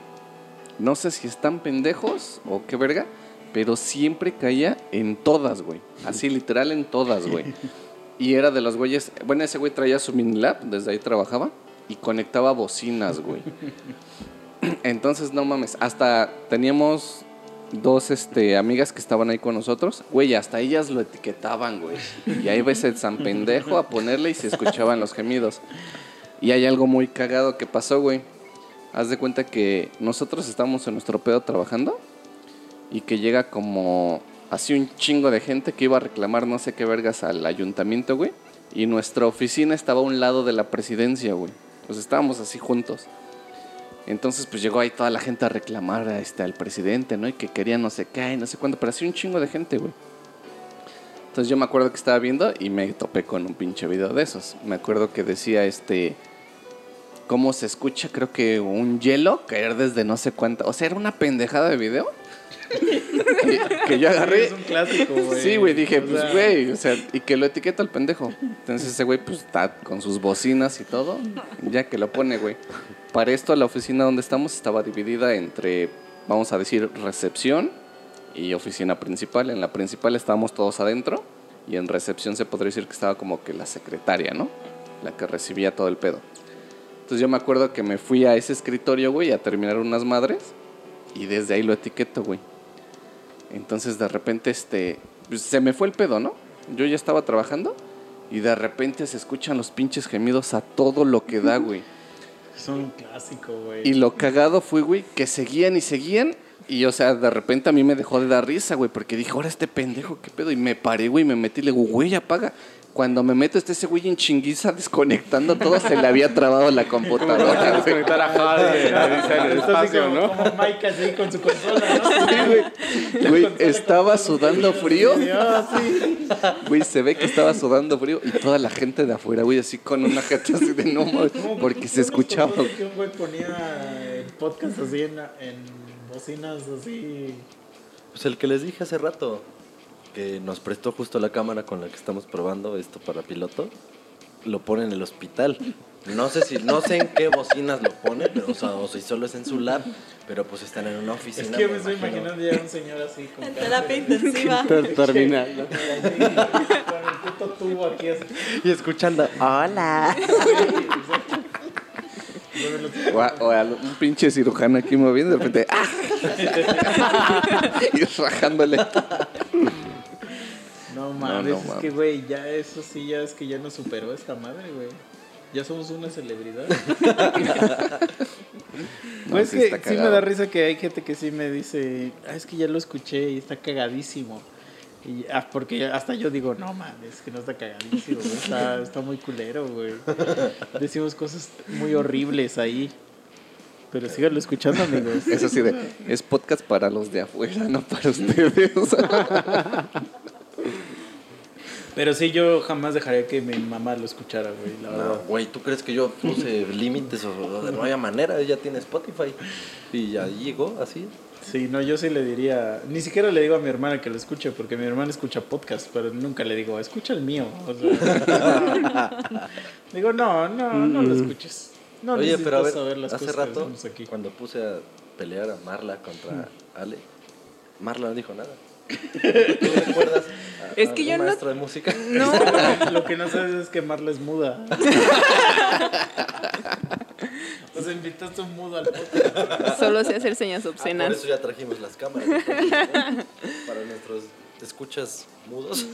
no sé si están pendejos o qué verga, pero siempre caía en todas, güey. Así literal en todas, güey. Y era de los güeyes, bueno, ese güey traía su mini lab, desde ahí trabajaba, y conectaba bocinas, güey. Entonces, no mames, hasta teníamos dos este, amigas que estaban ahí con nosotros, güey, hasta ellas lo etiquetaban, güey. Y ahí ves el San Pendejo a ponerle y se escuchaban los gemidos. Y hay algo muy cagado que pasó, güey. Haz de cuenta que nosotros estamos en nuestro pedo trabajando y que llega como así un chingo de gente que iba a reclamar no sé qué vergas al ayuntamiento, güey. Y nuestra oficina estaba a un lado de la presidencia, güey. Pues estábamos así juntos. Entonces, pues llegó ahí toda la gente a reclamar este, al presidente, ¿no? Y que quería no sé qué, y no sé cuándo, pero así un chingo de gente, güey. Entonces yo me acuerdo que estaba viendo y me topé con un pinche video de esos. Me acuerdo que decía este cómo se escucha, creo que un hielo caer desde no sé cuánta. O sea, era una pendejada de video. que, yo agarré. Es un clásico, güey. Sí, güey, dije, O pues, güey, o sea, y que lo etiqueta el pendejo. Entonces ese güey, pues, está con sus bocinas y todo, ya que lo pone, güey. Para esto, la oficina donde estamos estaba dividida entre, vamos a decir, recepción y oficina principal. En la principal estábamos todos adentro y en recepción se podría decir que estaba como que la secretaria, ¿no? La que recibía todo el pedo. Entonces yo me acuerdo que me fui a ese escritorio, güey, a terminar unas madres y desde ahí lo etiqueto, güey. Entonces de repente este pues, se me fue el pedo, ¿no? Yo ya estaba trabajando y de repente se escuchan los pinches gemidos a todo lo que da, güey. Es un clásico, güey. Y lo cagado fue, güey, que seguían y seguían. Y, o sea, de repente a mí me dejó de dar risa, güey, porque dije, ahora este pendejo, ¿qué pedo? Y me paré, güey, y me metí y le digo, güey, apaga. Cuando me meto, está ese güey en chinguiza desconectando todo, se le había trabado la computadora, güey. Desconectar a Jade, el espacio, ¿no? como Mike así con su consola, ¿no? Sí, güey. Güey, estaba sudando frío. Güey, se ve que estaba sudando frío y toda la gente de afuera, güey, así con una jeta así de no, mames", ¿Cómo- porque se escuchaba. Que un güey ponía el podcast así en, en bocinas así. Pues el que les dije hace rato, que nos prestó justo la cámara con la que estamos probando esto para piloto, lo pone en el hospital. No sé si, no sé en qué bocinas lo pone, pero, o, sea, o si solo es en su lab, pero pues están en una oficina. Es que me estoy imaginando ya un señor así con En terapia intensiva. Ter- Terminal, ¿no? Así, con el puto tubo aquí así. Y escuchando, hola. O, a- o a un pinche cirujano aquí moviendo, de repente, ¡ah! y rajándole. No mames, no es mames. que güey, ya eso sí, ya es que ya nos superó esta madre, güey. Ya somos una celebridad. No, Pues sí que sí me da risa que hay gente que sí me dice, ah, es que ya lo escuché y está cagadísimo. Y, ah, porque hasta yo digo, no mames, que no está cagadísimo, está, está muy culero, güey. Decimos cosas muy horribles ahí. Pero síganlo escuchando, amigos. Es así de, es podcast para los de afuera, no para ustedes. Pero sí, yo jamás dejaría que mi mamá lo escuchara, güey, la No, verdad. güey, ¿tú crees que yo puse límites o, de no haya manera? Ella tiene Spotify. Y ya llegó así. Sí, no, yo sí le diría, ni siquiera le digo a mi hermana que lo escuche, porque mi hermana escucha podcast, pero nunca le digo, escucha el mío. O sea, digo, no, no, no lo escuches. No Oye, necesitas pero a ver, saber las hace cosas rato, aquí. cuando puse a pelear a Marla contra Ale, Marla no dijo nada. ¿Tú recuerdas a, Es a que yo no- maestro de música? No, Lo que no sabes es que Marla es muda. o sea, invitaste un mudo al podcast. solo sé hacer señas Ah, por obscenas. eso ya trajimos las cámaras. entonces, ¿no? Para nuestros escuchas mudos.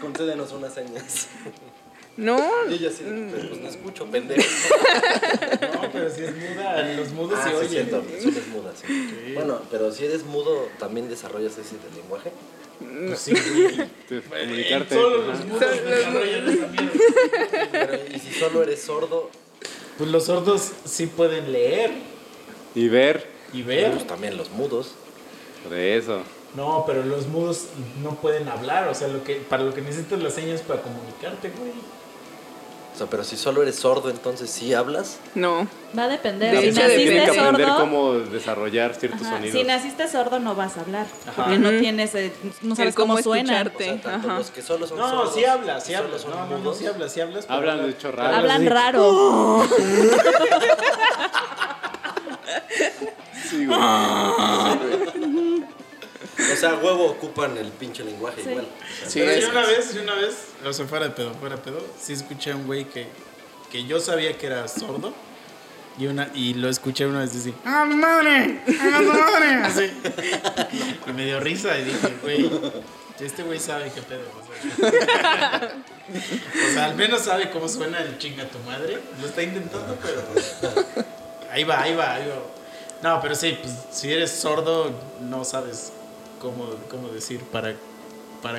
Concédenos unas señas. No, Y ella así, de, pues no escucho, pendejo. No, pero si es muda, los mudos Ah, se sí, oyen. cierto, sí eres muda, sí. Bueno, pero si eres mudo, ¿también desarrollas ese del lenguaje? Pues sí. Comunicarte. Solo los mudos desarrollan esa mierda. Pero, y si solo eres sordo, Pues los sordos sí pueden leer Y ver. y ver. pues también los mudos. Por eso. No, pero los mudos no pueden hablar. O sea, lo que, para lo que necesitas las señas para comunicarte, güey. O sea, pero si solo eres sordo, entonces sí hablas. no. Va a depender. De si hecho, naciste Tienen que aprender sordo, cómo desarrollar ciertos ajá, sonidos. si naciste sordo no vas a hablar, Ajá. porque no tienes, eh, no sabes cómo cómo, suena. O sea, tanto Ajá. los que solo son No, sordos. sí hablas, sí hablas. No, no, no, sí hablas, sí hablas. pero Hablan de hecho raro. Hablan así. raro. Sí, güey. O sea, huevo ocupan el pinche lenguaje Sí. igual. O sea, Sí, Pero es- yo una vez, yo una vez, o sea, fuera de pedo, fuera de pedo, sí escuché a un güey que, que yo sabía que era sordo. Y, una, y lo escuché una vez decir, ¡Ah, mi madre! ¡Ah, mi madre! Así. Y me dio risa y dije, güey, este güey sabe qué pedo. O sea, o sea, al menos sabe cómo suena el chinga tu madre. Lo está intentando, pero ahí va, ahí va, ahí va. No, pero sí, pues si eres sordo, no sabes cómo, cómo decir para, para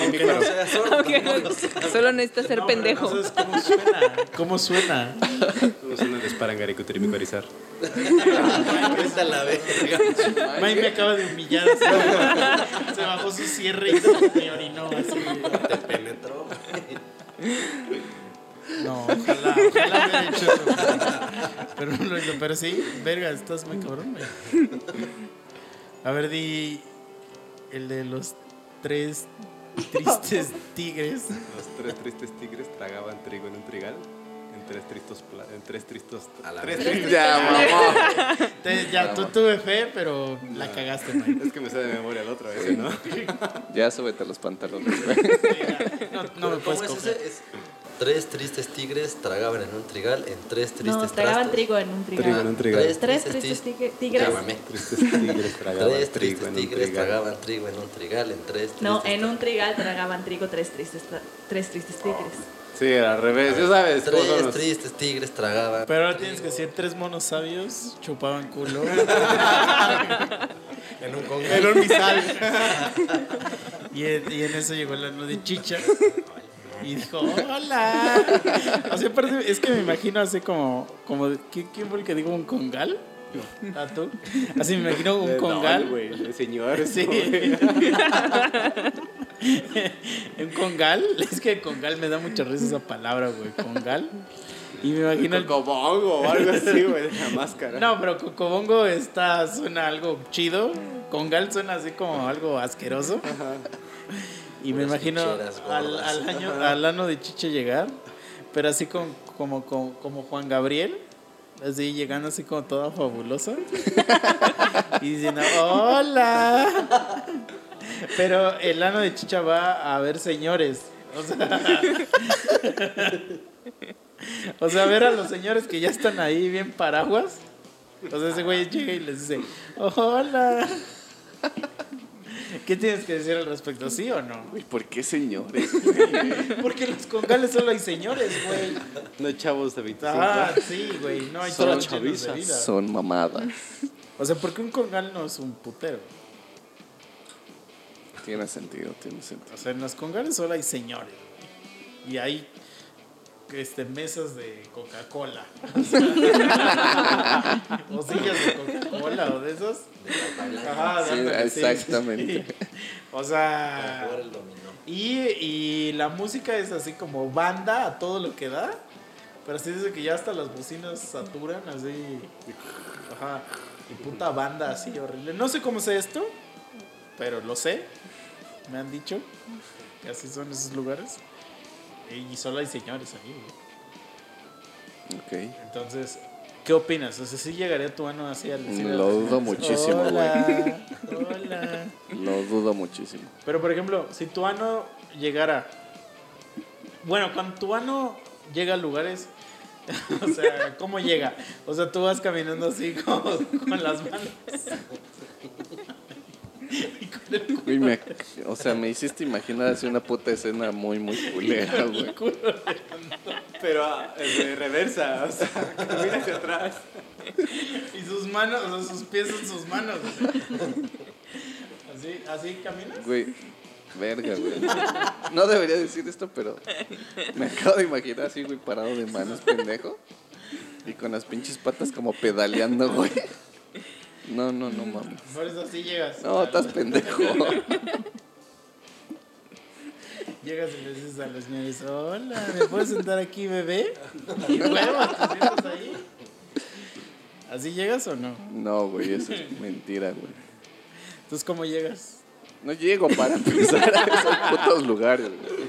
Aunque no sea sordo, Aunque lo sabe. solo necesitas ser No, pero pendejo. No sabes cómo suena. ¿Cómo suena? ¿Cómo suena el esparangaricutirimikorizar? Vete a la verga. May me acaba de humillar. así. Se bajó su cierre y me orinó así. Te penetró. No, ojalá, ojalá hubiera hecho eso. Pero. Pero sí, verga, estás muy cabrón, güey. A ver, di el de los tres tristes tigres. Los tres tristes tigres tragaban trigo en un trigal. En tres tristos. En tres tristos. A la tres tristes. Ya, mamá. Te- ya, tú tuve fe, pero la cagaste, May. Es que me sale de memoria el otro, ese, ¿no? Ya súbete los pantalones, güey. No, no me ¿Cómo puedes es coger. Es tres tristes tigres tragaban en un trigal en tres tristes No, tragaban trastos. trigo en un trigal. Trigo en un trigal. Tres Tres tristes tristes tig- tigre- tigres. Mamé. Tristes tigres tragaban Tres trigo tristes en un tigres trigal. tragaban trigo en un trigal en tres No, tristes en un trigal tragaban trigo tres tristes, tres tristes tigres. Sí, al revés. Ya sabes. cómo son Tres los- tristes tigres tragaban. Pero ahora tienes que decir tres monos sabios chupaban culo. En un congal. en un misal. y, en, y en eso llegó el ano de chicha. Y dijo, hola. O sea, aparte, es que me imagino así como, como ¿quién, quién fue el que dijo un congal? ¿A tú? Así me imagino un No, congal. güey, el señor. Sí. un congal. Es que congal me da mucha risa esa palabra, güey. Congal. Y me imagino el Cocobongo o algo así, güey, la máscara. No, pero Cocobongo está, suena algo chido. Congal suena así como algo asqueroso. Y me imagino al, año, al ano de Chiche llegar, pero así con- como, como, como Juan Gabriel, así llegando así como toda fabulosa. y diciendo, hola. Pero el ano de Chicha va a ver señores. O sea, o sea, ver a los señores que ya están ahí bien paraguas. O sea, ese güey llega y les dice, hola. ¿Qué tienes que decir al respecto? ¿Sí o no? ¿por qué señores? Porque en los congales solo hay señores, güey. No hay chavos de 25. Ah, sí, güey. No hay Solo vida. Son mamadas. O sea, porque un congal no es un putero. Tiene sentido, tiene sentido. O sea, en los congales solo hay señores. güey. Y hay este, mesas de Coca-Cola. o sillas de Coca-Cola o de esos. Ajá, Sí, exactamente. sí. O sea, y, y la música es así como banda a todo lo que da. Pero así dice que ya hasta las bocinas saturan así. Ajá. Y puta banda así horrible. No sé cómo sé esto, pero lo sé. Me han dicho que así son esos lugares. Y solo hay señores ahí. güey. Ok. Entonces, ¿qué opinas? O sea, ¿sí llegaría tu ano así al decir Lo dudo muchísimo, Hola, hola. Lo dudo muchísimo. Pero por ejemplo, si tu ano llegara. Bueno, cuando tu ano llega a lugares. o sea, ¿cómo llega? O sea, tú vas caminando así como con las manos. Y con el culo- Güey, me- o sea, me hiciste imaginar así una puta escena muy, muy culera, güey. Pero ah, de reversa, o sea, camina hacia atrás. Y sus manos, o sea, sus pies en sus manos. Así, así caminas. Güey, verga, güey. No debería decir esto, pero me acabo de imaginar así, güey, parado de manos, pendejo. Y con las pinches patas como pedaleando, güey. No, no, no mames. Por eso así llegas. No, estás pendejo. Llegas y le dices a los señores, hola, ¿me puedes sentar aquí, bebé? Y huevos, te sientas ahí. ¿Así llegas o no? No, güey, eso es mentira, güey. Entonces, ¿cómo llegas? No llego para empezar a esos putos lugares, güey.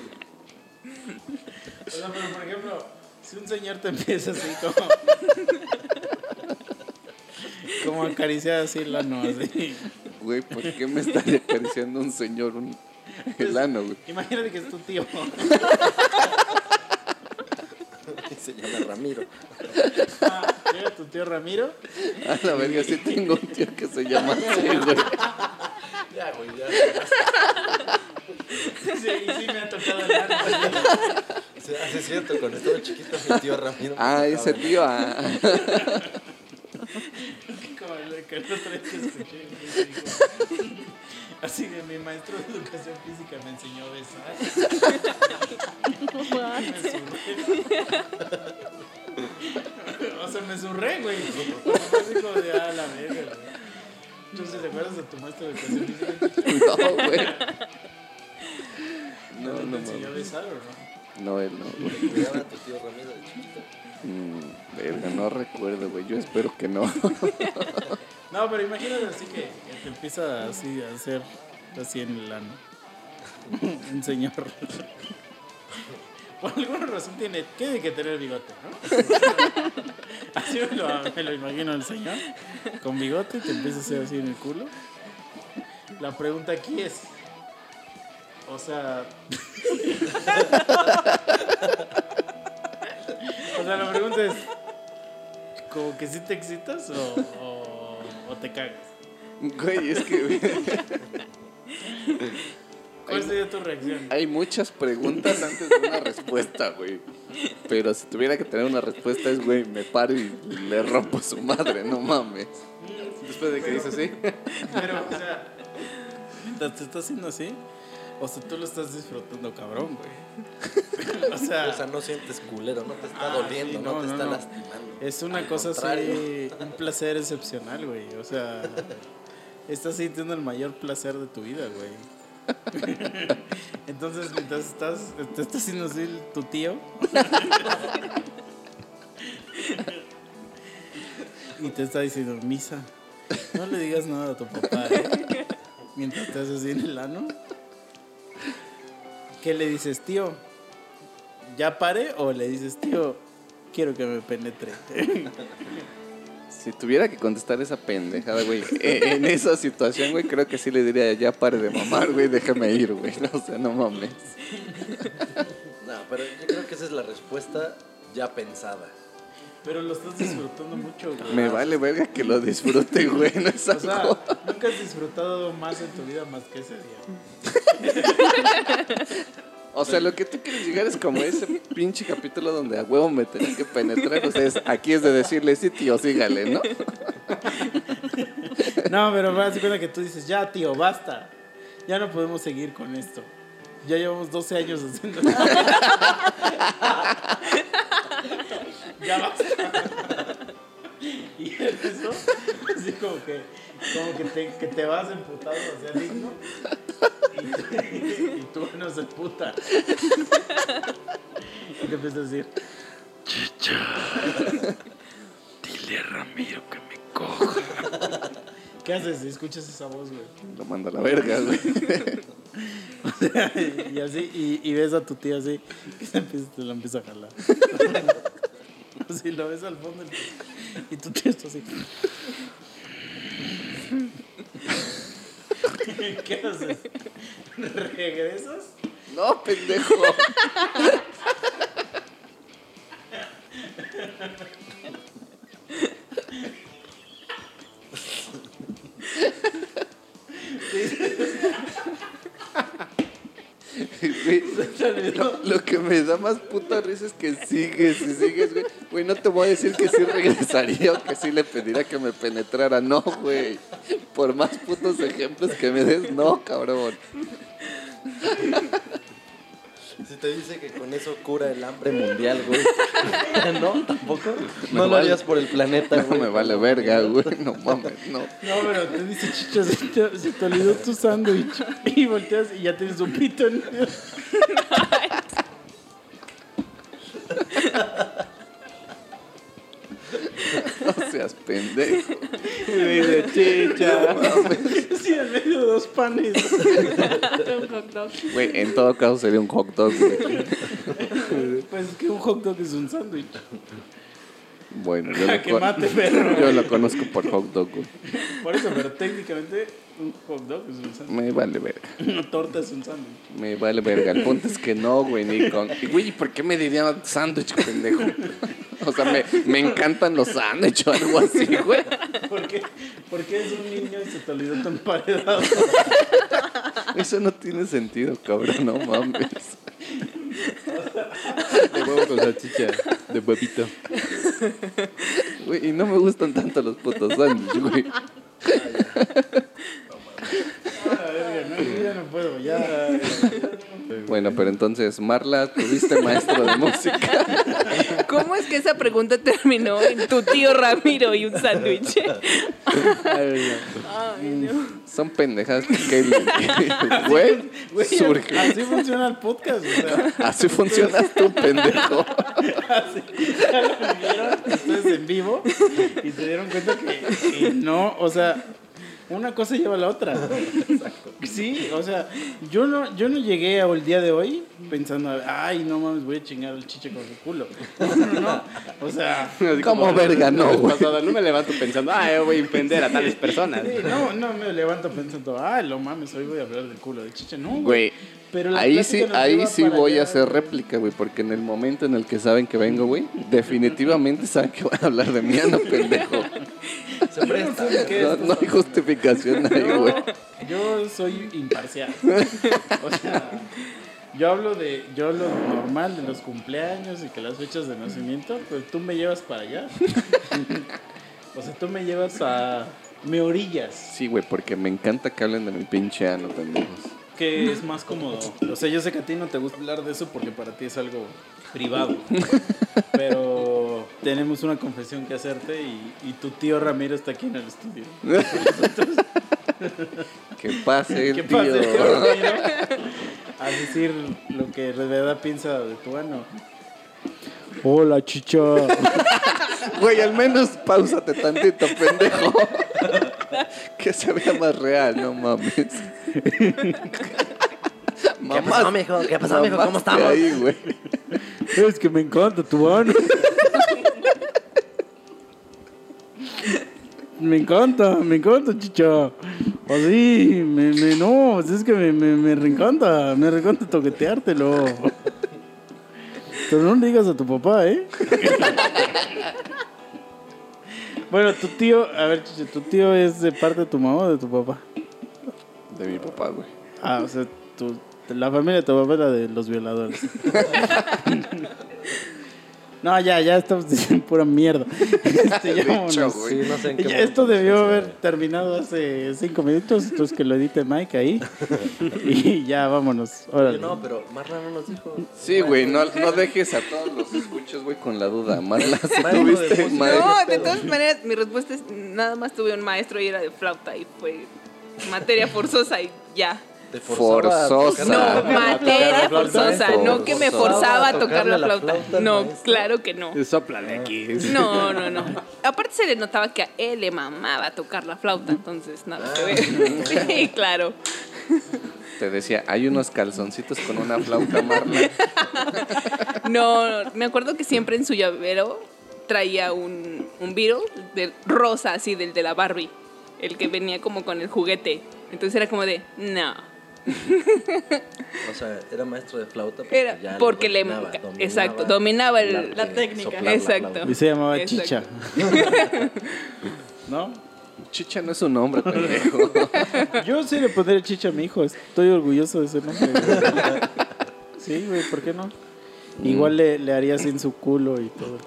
O sea, pero por ejemplo, si un señor te empieza así como... como acariciar así la no, así. Güey, ¿por qué me estaría acariciando un señor un el ano, güey? Imagínate que es tu tío. Se llama Ramiro. Ah, Llega tu tío Ramiro. A la verga, sí tengo un tío que se llama así, güey. Ya, güey, ya. Sí, y sí me ha tocado el ano. Sí, ah, sí es cierto, cuando estaba chiquito mi tío Ramiro. me Ah, tocaba ese el- tío, ah. Como el que el otro día que escuché. que dijo, Así que mi maestro de educación física me enseñó a besar. Me zurré. O sea, me zurré, güey. Así como de, ah, la verga, güey. Entonces, ¿te acuerdas de tu maestro de educación física? No, güey. No, ¿Te no enseñó a besar o no? No, él no, güey. ¿Cómo se llama tu tío Ramiro de chiquito? Mm, verga, no recuerdo, güey. Yo espero que no. No, pero imagínate así que, que te empieza así a hacer así en el ano. Un señor. Por alguna razón tiene, tiene que tener bigote, ¿no? Así me lo, me lo imagino el señor. Con bigote te empieza a hacer así en el culo. La pregunta aquí es. O sea. o sea, la pregunta es. ¿Como que sí te excitas o, o, o te cagas? Güey, es que güey, ¿Cuál sería tu reacción? hay muchas preguntas antes de una respuesta, güey. Pero si tuviera que tener una respuesta es, güey, me paro y le rompo a su madre, no mames. Después de que dice así. Pero, o sea, mientras te estás haciendo así, o sea, tú lo estás disfrutando, cabrón, güey. O sea, O sea, no sientes culero, no te está Ah, doliendo, sí, no, no, te no, está no. lastimando. es una Al cosa así, un placer excepcional, güey. O sea, estás sintiendo el mayor placer de tu vida, güey. Entonces, mientras estás, te está haciendo así tu tío. y te está diciendo, misa, no le digas nada a tu papá, ¿eh? Mientras te haces así en el ano. ¿Qué le dices, tío? ¿Ya pare? ¿O le dices, tío, quiero que me penetre? Si tuviera que contestar esa pendejada, güey, e- en esa situación, güey, creo que sí le diría, ya pare de mamar, güey, déjame ir, güey. O sea, no mames. No, pero yo creo que esa es la respuesta ya pensada. Pero lo estás disfrutando mucho, güey. Me vale verga que lo disfrute, güey. No es O sea, algo. nunca has disfrutado más en tu vida más que ese día. O sea, lo que tú quieres llegar es como ese pinche capítulo donde a huevo me tenés que penetrar. O sea, aquí es de decirle, sí, tío, sígale, ¿no? No, pero me das cuenta que tú dices, ya, tío, basta. Ya no podemos seguir con esto. Ya llevamos 12 años haciendo Ya basta. Y eso, así como que, como que te, que te vas emputado hacia digno. Y, y tú no se puta. Y te empiezas a decir, Dile a Ramiro que me coja. ¿qué haces? Escuchas esa voz, güey. Lo mando a la verga, güey. y así, y, y ves a tu tía así, que se empieza, te la empieza a jalar. Así lo ves al fondo y tu tía está así. ¿Qué haces? ¿Regresas? No, pendejo. Güey, lo, lo que me da más puta risa es que sigues y sigues, güey. Güey, no te voy a decir que sí regresaría o que sí le pediría que me penetrara. No, güey. Por más putos ejemplos que me des, no, cabrón. Si te dice que con eso cura el hambre mundial, güey. ¿No? ¿Tampoco? Me No lo vale. harías por el planeta, No güey. me vale verga, güey. No mames, no. No, pero te dice, chicho, se te, se te olvidó tu sándwich. Y volteas y ya tienes un pito en medio. No seas pendejo. Dice, chicha. Sí, en medio de dos panes. Un hot dog. Güey, en todo caso sería un hot dog, güey. Pues es que un hot dog es un sándwich. Bueno, yo lo, que con- mate, yo lo conozco por hot dog, güey. Por eso, pero técnicamente un hot dog es un sándwich. Me vale verga. Una torta es un sándwich. Me vale verga. El punto es que no, güey, ni con. Y, Güey, ¿y ¿por qué me diría sándwich, pendejo? O sea, me, me encantan los sándwiches o algo así, güey. ¿Por qué? Porque es un niño y se te olvidó tu emparedado. Eso no tiene sentido, cabrón, no mames. De huevo con salchicha. De huevito. Güey, y no me gustan tanto los putos sándwiches, güey. Ya no puedo, ya. Bueno, pero entonces, Marla, tuviste maestro de música. ¿Cómo es que esa pregunta terminó en tu tío Ramiro y un sándwich? Ay, no. Son pendejadas que, güey, surge. así funciona el podcast, o sea. Así funcionas tú, pendejo. Así, ya lo vivieron ustedes en vivo y se dieron cuenta que, que no, o sea, una cosa lleva a la otra. Sí, o sea, yo no, yo no llegué al día de hoy pensando, ay, no mames, voy a chingar al chiche con su culo. No, no, no. O sea, Así ¿Cómo como verga, no, pasada, No me levanto pensando, ah, yo voy a ofender a tales personas. sí, no, no me levanto pensando, ay, lo mames, hoy voy a hablar del culo de chiche. No, güey. Pero ahí sí, ahí sí voy allá. a hacer réplica, güey, porque en el momento en el que saben que vengo, güey, definitivamente saben que van a hablar de mí, ah, no pendejo. Se presta. ¿Qué No, es? no hay justificación ahí, güey. Yo soy imparcial. O sea, yo hablo de, yo hablo normal de los cumpleaños y que las fechas de nacimiento, pues tú me llevas para allá. O sea, tú me llevas a me orillas, Sí, güey, porque me encanta que hablen de mi pinche ano, pendejos. que es más cómodo. O sea, yo sé que a ti no te gusta hablar de eso porque para ti es algo privado. Pero tenemos una confesión que hacerte y, y tu tío Ramiro está aquí en el estudio. Que pase el ¿Qué tío. pasa, tío Ramiro? A decir lo que de verdad piensa de tu ano. Hola, chicha. Güey, al menos pausate tantito, pendejo. que se vea más real, no mames. ¿Qué pasó, mijo? ¿Qué pasó, mijo? ¿Cómo estamos? Ahí, güey. Es que me encanta tu ano. Me encanta, me encanta, chicha. Así, me, me, no, es que me, me, me reencanta, me reencanta toqueteártelo. Tú no le digas a tu papá, ¿eh? bueno, tu tío, a ver, Chiche, ¿tu tío es de parte de tu mamá o de tu papá? De mi papá, güey. Ah, o sea, tu, la familia de tu papá es la de los violadores. no, ya, ya estamos diciendo pura mierda. Este, ya De vámonos. hecho, güey. Sí, no sé en qué Ya, momento esto debió haber terminado hace cinco minutos, entonces que lo edite Mike ahí. y ya, vámonos. Órale. no, pero Marla no nos dijo. Sí, güey, no, no dejes a todos los escuchos, güey, con la duda. Marla, si tuviste. No, de todas maneras, mi respuesta es nada más tuve un maestro y era de flauta y fue materia forzosa y ya. Te Forzosa. No, materia forzosa, no que me Forzaba a tocar la flauta. No, claro que no. Sopla de aquí. No, no, no. Aparte se le notaba que a él le mamaba tocar la flauta, entonces nada que ver. Sí, claro. Te decía, hay unos calzoncitos con una flauta, Marla. No, me acuerdo que siempre en su llavero traía un, un Beatle de rosa, así, del de la Barbie. El que venía como con el juguete. Entonces era como de, no. O sea, era maestro de flauta porque Era ya porque le. dominaba, dominaba exacto, dominaba el. arte la técnica. la Exacto. Y se llamaba Exacto. Chicha. ¿No? Chicha no es un nombre, pendejo. Yo sí le pondré Chicha a mi hijo. Estoy orgulloso de ese nombre. Sí, güey, ¿por qué no? Igual le, le haría sin su culo y todo.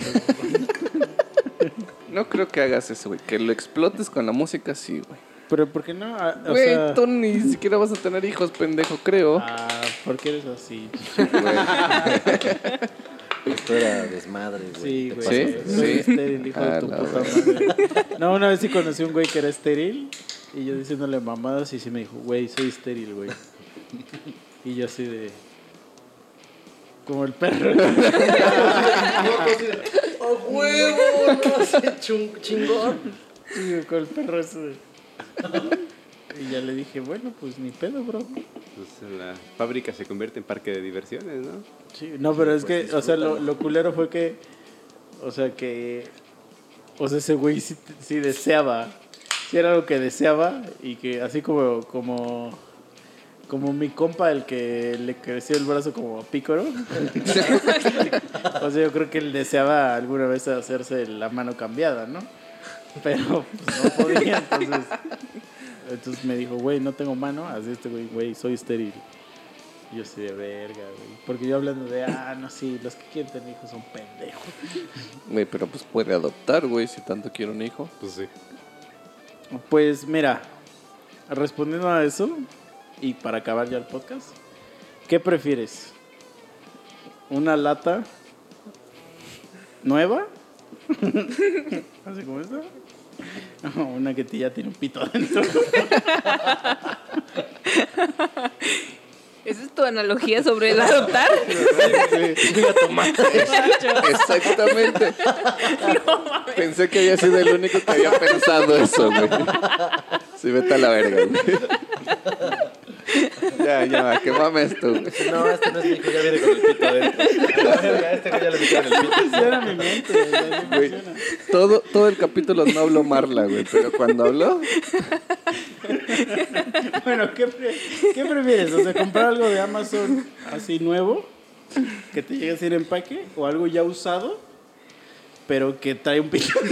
el pedo. No creo que hagas eso, güey. Que lo explotes con la música, sí, güey. Pero ¿por qué no? Ah, O Güey, sea, tú ni siquiera vas a tener hijos, pendejo, creo. ah, ¿por qué eres así? Esto era desmadre, güey. Sí, Te güey. ¿Sí? pasas de- Soy Sí. estéril, hijo A de tu la puta madre. No, una vez sí conocí a un güey que era estéril y yo diciéndole mamadas y sí me dijo, güey, soy estéril, güey. Y yo así de... Como el perro. ¡Oh, huevo! Chingón. Sí, con el perro ese. de- Y ya le dije, bueno, pues ni pedo, bro. Pues la fábrica se convierte en parque de diversiones, ¿no? Sí, no, pero es que, o sea, lo, lo culero fue que, o sea, que, o sea, ese güey sí, sí deseaba, sí era algo que deseaba y que así como, como, como mi compa, el que le creció el brazo como a pícoro, o sea, yo creo que él deseaba alguna vez hacerse la mano cambiada, ¿no? Pero pues, no podía, entonces, entonces me dijo, güey, no tengo mano, así este güey, güey, soy estéril. Y Yo soy de verga, güey. Porque yo hablando de, ah, no, sí, los que quieren tener hijos son pendejos. Güey, pero pues puede adoptar, güey, si tanto quiere un hijo. Pues sí. Pues mira, respondiendo a eso, y para acabar ya el podcast, ¿qué prefieres? ¿Una lata nueva? ¿Así como esta? O una que ya tiene un pito adentro. ¿Esa es tu analogía sobre el adoptar? Exactamente. Pensé que había sido el único que había pensado eso, güey. Sí, vete a la verga, güey. Ya, ya, que mames güey. No, este no es mi hijo, ya viene con el pito adentro. Este ya le metieron el pito. Era mi mente, güey, todo, todo el capítulo no habló Marla, güey, pero cuando habló, Bueno, ¿qué, pre- qué prefieres? O sea, comprar algo de Amazon así nuevo, que te llegue en empaque, o algo ya usado, pero que trae un pito.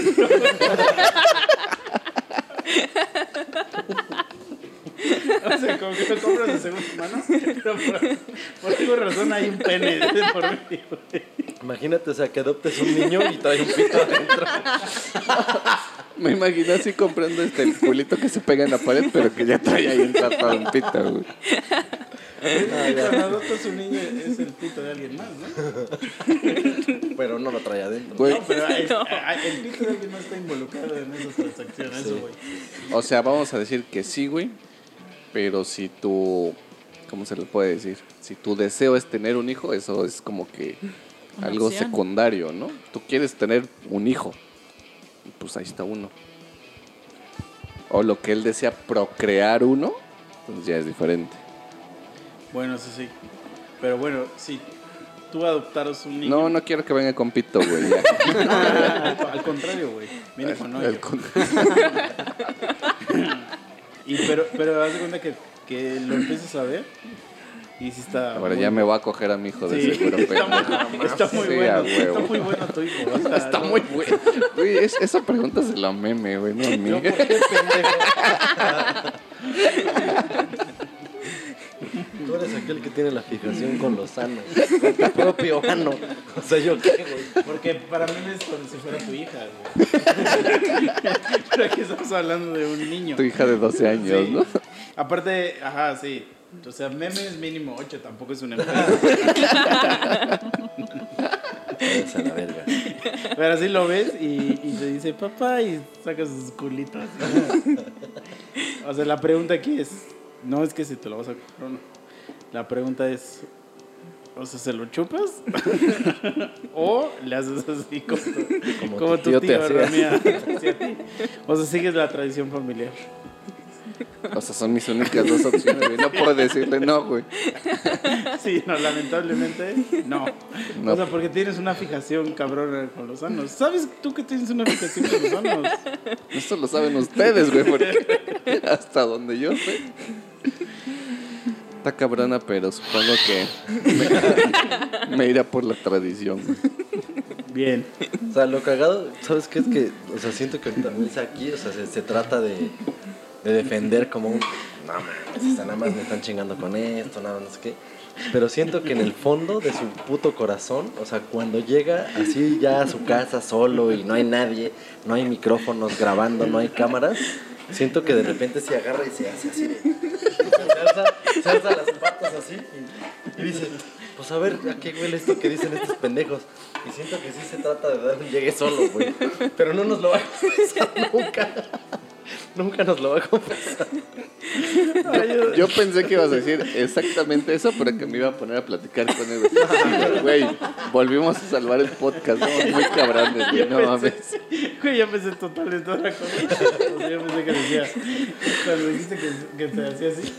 O sea, como que lo compras de segunda mano, pero por, por alguna razón hay un pene de por medio. Imagínate, o sea, que adoptes un niño y trae un pito adentro. me imaginé así comprando este el culito que se pega en la pared, pero que ya trae ahí entrapado un pito, güey. Cuando adoptas un niño es el pito de alguien más, ¿no? Pero no lo trae adentro. Güey, No, pero el, el pito de alguien más está involucrado en esas transacciones, eso, güey. o sea, vamos a decir que sí, güey, pero si tu, ¿cómo se le puede decir? Si tu deseo es tener un hijo, eso es como que Una algo opción. secundario, ¿no? Tú quieres tener un hijo, pues ahí está uno. O lo que él desea procrear uno, pues ya es diferente. Bueno, eso sí. Pero bueno, si tú adoptaras un niño. No, no quiero que venga con pito, güey. ya. al, al contrario, güey. Viene con hoyo. El con- Y pero, pero haz de cuenta que, que lo empieces a ver Y sí está. Ahora muy- ya me voy a coger a mi hijo de Sí, seguro, está, muy, está muy Sí, bueno. Está muy bueno tu hijo. o sea, Está no- muy bueno. Güey, es- esa pregunta se la meme, güey, no a mí. Yo, ¿por qué, pendejo? Tú eres aquel que tiene la fijación con los sanos, con tu propio ano. O sea, ¿yo qué, güey? Porque para mí es como si fuera tu hija, güey. Pero aquí estamos hablando de un niño. Tu hija de 12 años, Sí. ¿no? Aparte, ajá, sí. O sea, memes mínimo 8, tampoco es una empresa. Eres a la verga. Pero así lo ves y, y te dice papá y saca sus culitos. O sea, la pregunta aquí es, no es que si te lo vas a comprar o no. La pregunta es, o sea, ¿se lo chupas? o le haces así como, Como como tu tío tío, te? O sea, sigues la tradición familiar. O sea, son mis únicas dos opciones, güey. No puedo decirle no, güey. Sí, no, lamentablemente no. No. O sea, porque tienes una fijación cabrona con los sanos. ¿Sabes tú que tienes una fijación con los sanos? Esto lo saben ustedes, güey, porque hasta donde yo sé. Está cabrona, pero supongo que me, me irá por la tradición. Bien. O sea, lo cagado, ¿sabes qué? Es que, o sea, siento que también es aquí, o sea, se, se trata de, de defender como un. No mames, o sea, nada más me están chingando con esto, nada más no sé qué. Pero siento que en el fondo de su puto corazón, o sea, cuando llega así ya a su casa solo y no hay nadie, no hay micrófonos grabando, no hay cámaras, siento que de repente se agarra y se hace así. de- Se alza, se alza las patas así y, y dice, pues a ver, ¿a qué huele esto que dicen estos pendejos? Y siento que sí se trata de dar un llegue solo, güey. Pero no nos lo va a confesar nunca. Nunca nos lo va a confesar. Yo pensé que ibas a decir exactamente eso, pero que me iba a poner a platicar con él. güey. Volvimos a salvar el podcast. Somos muy cabrones, güey. No mames. Güey, yo pensé totalmente otra cosa. O sea, yo pensé que decía, cuando dijiste que, que te hacía así,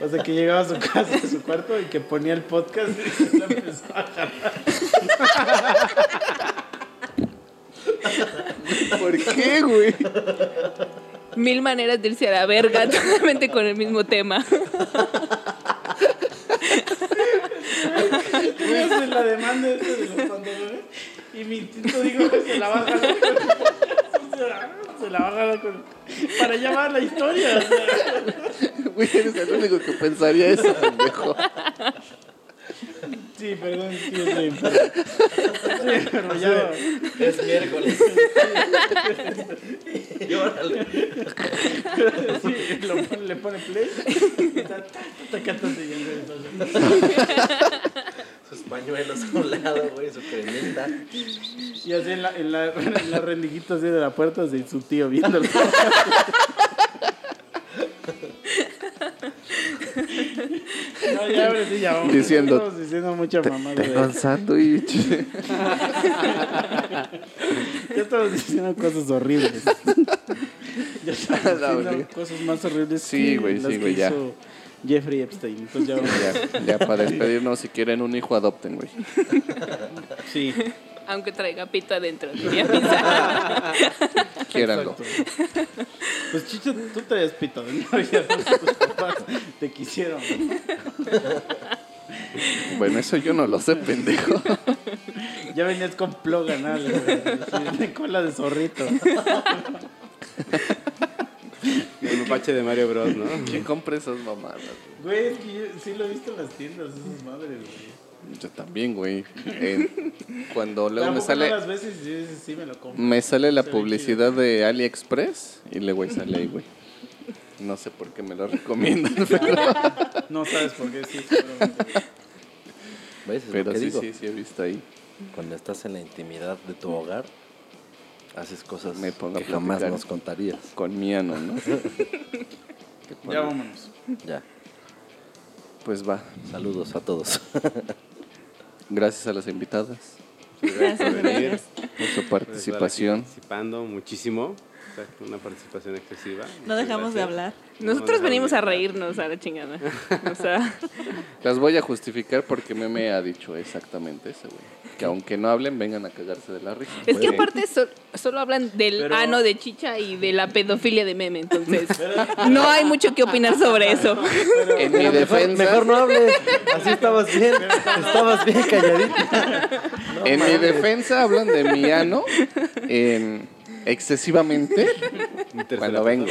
o sea, que llegaba a su casa, a su cuarto y que ponía el podcast y se empezó a jalar. ¿Por qué, güey? Mil maneras de irse a la verga, totalmente con el mismo tema. Voy a hacer la demanda esta de los pantalones y mi instinto dijo que se la va a jalar con se la va a jalar con para llamar la historia. o sea. Güey, eres el único que pensaría eso, pendejo. Sí, perdón, sí, soy enfermo. Sí, pero ya. Es miércoles. y órale. Sí, lo pone- le pone play. está, ta, ta, ta, ta, ta, ta, Sus pañuelos a un lado, güey, su cremita. Y así en la, en la, en la rendijita así de la puerta, así su tío viéndolo. No, ya ahora sí, ya vamos. Diciendo, Estamos diciendo mucha mamada. Tengo un de- sándwich. Ya estamos diciendo cosas horribles. Ya estamos diciendo cosas más horribles Sí, que güey, sí, güey, ya. Jeffrey Epstein. Entonces ya vamos. Ya, ya para despedirnos, si quieren un hijo, adopten, güey. Sí. Aunque traiga pito adentro, diría Misa. Quiéranlo. Exacto. Pues Chicho, tú traías pito de novia, tus papás te quisieron. Bueno, eso yo no lo sé, pendejo. Ya venías con plug anal, güey. Sí, de cola de zorrito. Un pache de Mario Bros, ¿no? ¿Quién compra esas mamadas? Güey, es que yo sí lo he visto en las tiendas, esas madres, güey. Yo también, güey. Eh, cuando luego me sale, las veces y sí, sí me lo compro. me sale la Se publicidad de AliExpress y le güey sale ahí, güey. No sé por qué me lo recomiendan, pero, No sabes por qué, sí, seguramente. ¿Ves? Es lo pero que sí, digo. sí, sí he visto ahí. Cuando estás en la intimidad de tu hogar, haces cosas Me pongo a que jamás platicar. nos contarías. Con mi ano, ¿no? Ya vámonos. Ya. Pues va. Saludos a todos. Gracias a las invitadas Gracias por venir. por su aquí participación. Participando muchísimo. Exacto, una participación excesiva. No dejamos de hablar. Nosotros venimos a reírnos a la chingada. O sea, Las voy a justificar porque Meme ha dicho exactamente eso, güey. Que aunque no hablen, vengan a cagarse de la risa. es que aparte so- solo hablan del Pero- ano de chicha y de la pedofilia de meme, entonces no hay mucho que opinar sobre eso. En mi mejor, defensa, mejor no hables. Así estabas bien. Estabas bien calladita. en mi defensa hablan de mi ano en excesivamente cuando vengo.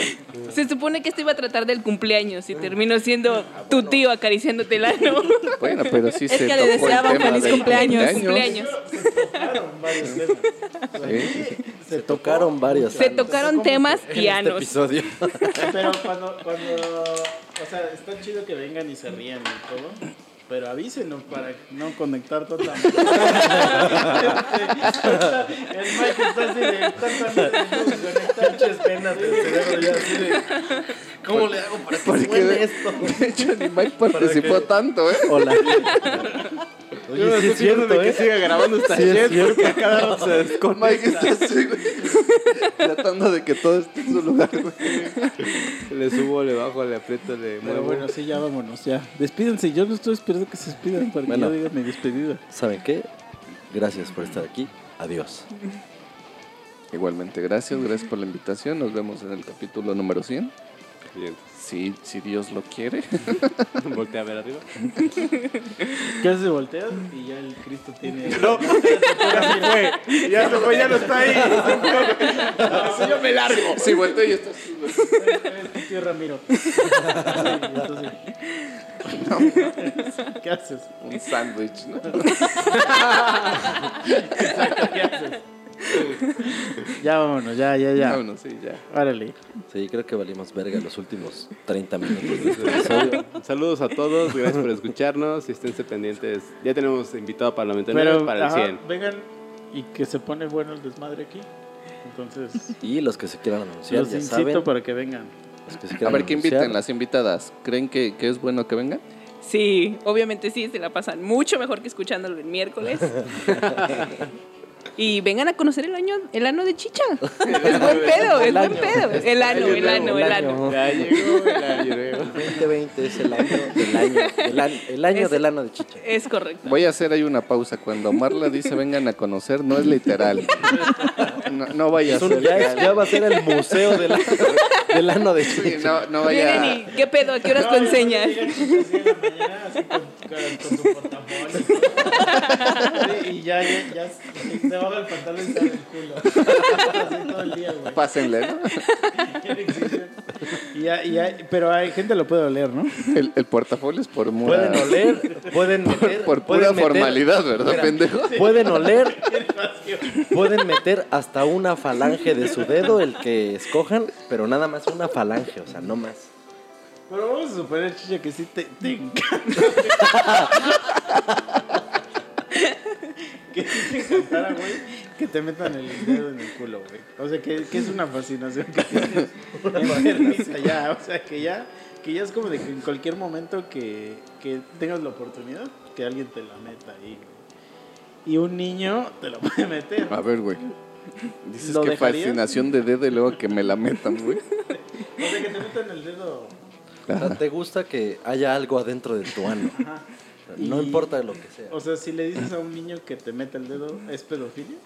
Se supone que esto iba a tratar del cumpleaños y terminó siendo tu tío acariciándote el ano. Bueno, pero sí Es se que le deseaban feliz cumpleaños. Cumpleaños. Sí. Se tocaron varias. Se tocaron temas y este anos. episodio. Pero cuando, cuando, o sea, está chido que vengan y se rían y todo, pero avísenos para no conectar totalmente. El Mike está así de totalmente conectar pinches penas del cerebro ya así de, ¿cómo le hago para que Porque suene de, esto? de hecho ni Mike participó tanto, ¿eh? Hola. Yo me Oye, sí estoy es cierto, de que ¿eh? siga grabando esta Sí es cierto. porque cada rato se desconecta. Mike está así, güey. Tratando de que todo esté en su lugar, güey. Le subo, le bajo, le aprieto, le Pero muevo. bueno, sí, ya vámonos, ya. Despídense, yo no estoy esperando que se despidan para Bueno. que yo diga mi despedida. ¿Saben qué? Gracias por estar aquí. Adiós. Igualmente, gracias, gracias por la invitación. Nos vemos en el capítulo número 100. Bien. Si, si Dios lo quiere. Voltea a ver arriba. ¿Qué haces? Volteas y ya el Cristo tiene... No, ya se fue. Ya se fue, ya no está ahí. Eso yo me largo. Si vuelto y está así, güey. Tío Ramiro. ¿Qué haces? Un sándwich, ¿no? Exacto, ¿qué haces? Ya vámonos, ya, ya, ya. Vámonos, sí, ya. Órale. Sí, creo que valimos verga los últimos 30 minutos de este episodio. Saludos a todos, gracias por escucharnos y esténse pendientes. Ya tenemos invitado parlamentario Pero para el ajá, 100. vengan y que se pone bueno el desmadre aquí. Entonces, Y los que se quieran anunciar, los ya incito saben. para que vengan. los que se A ver, ¿qué anunciar, inviten las invitadas? ¿Creen que, que es bueno que vengan? Sí, obviamente sí, se la pasan mucho mejor que escuchándolo el miércoles. Y vengan a conocer el año, el ano de chicha. Es buen pedo, es buen pedo. El ano, el ano, el ano. Ya llegó el año nuevo. 2020 es el año del año, el año, el año Es- del ano de chicha. Es correcto. Voy a hacer ahí una pausa. Cuando Marla dice vengan a conocer, no es literal. No, no vaya a ser. ya, va a ser el museo del, del ano de Sí, chicha. no, no vaya. Miren, ¿y qué pedo? ¿A qué horas tú enseñas? Con, su portafolio y ya, ya, ya se baja el pantalón el culo. Así todo el día, güey. Pásenle, ¿no? Y ya, y ya, pero hay gente lo puede oler, ¿no? El, el portafolio es por mura- Pueden oler, pueden meter. por pura meter- formalidad, ¿verdad, Mira, pendejo? Pueden oler, pueden meter hasta una falange de su dedo, el que escojan, pero nada más una falange, o sea, no más. Pero vamos a suponer, Chicha, que sí te, te encanta. que sí te encantara, güey, que te metan el dedo en el culo, güey. O sea, que, que es una fascinación que tienes enfermiza ya. O sea, que ya, que ya es como de que en cualquier momento que, que tengas la oportunidad, que alguien te la meta ahí. Y un niño te la puede meter. A ver, güey. Dices ¿Lo que dejarías? fascinación de dedo y luego que me la metan, güey. O sea, que te metan el dedo. O sea, te gusta que haya algo adentro de tu ano. No Y- importa lo que sea. O sea, si le dices a un niño que te meta el dedo, ¿es pedofilia?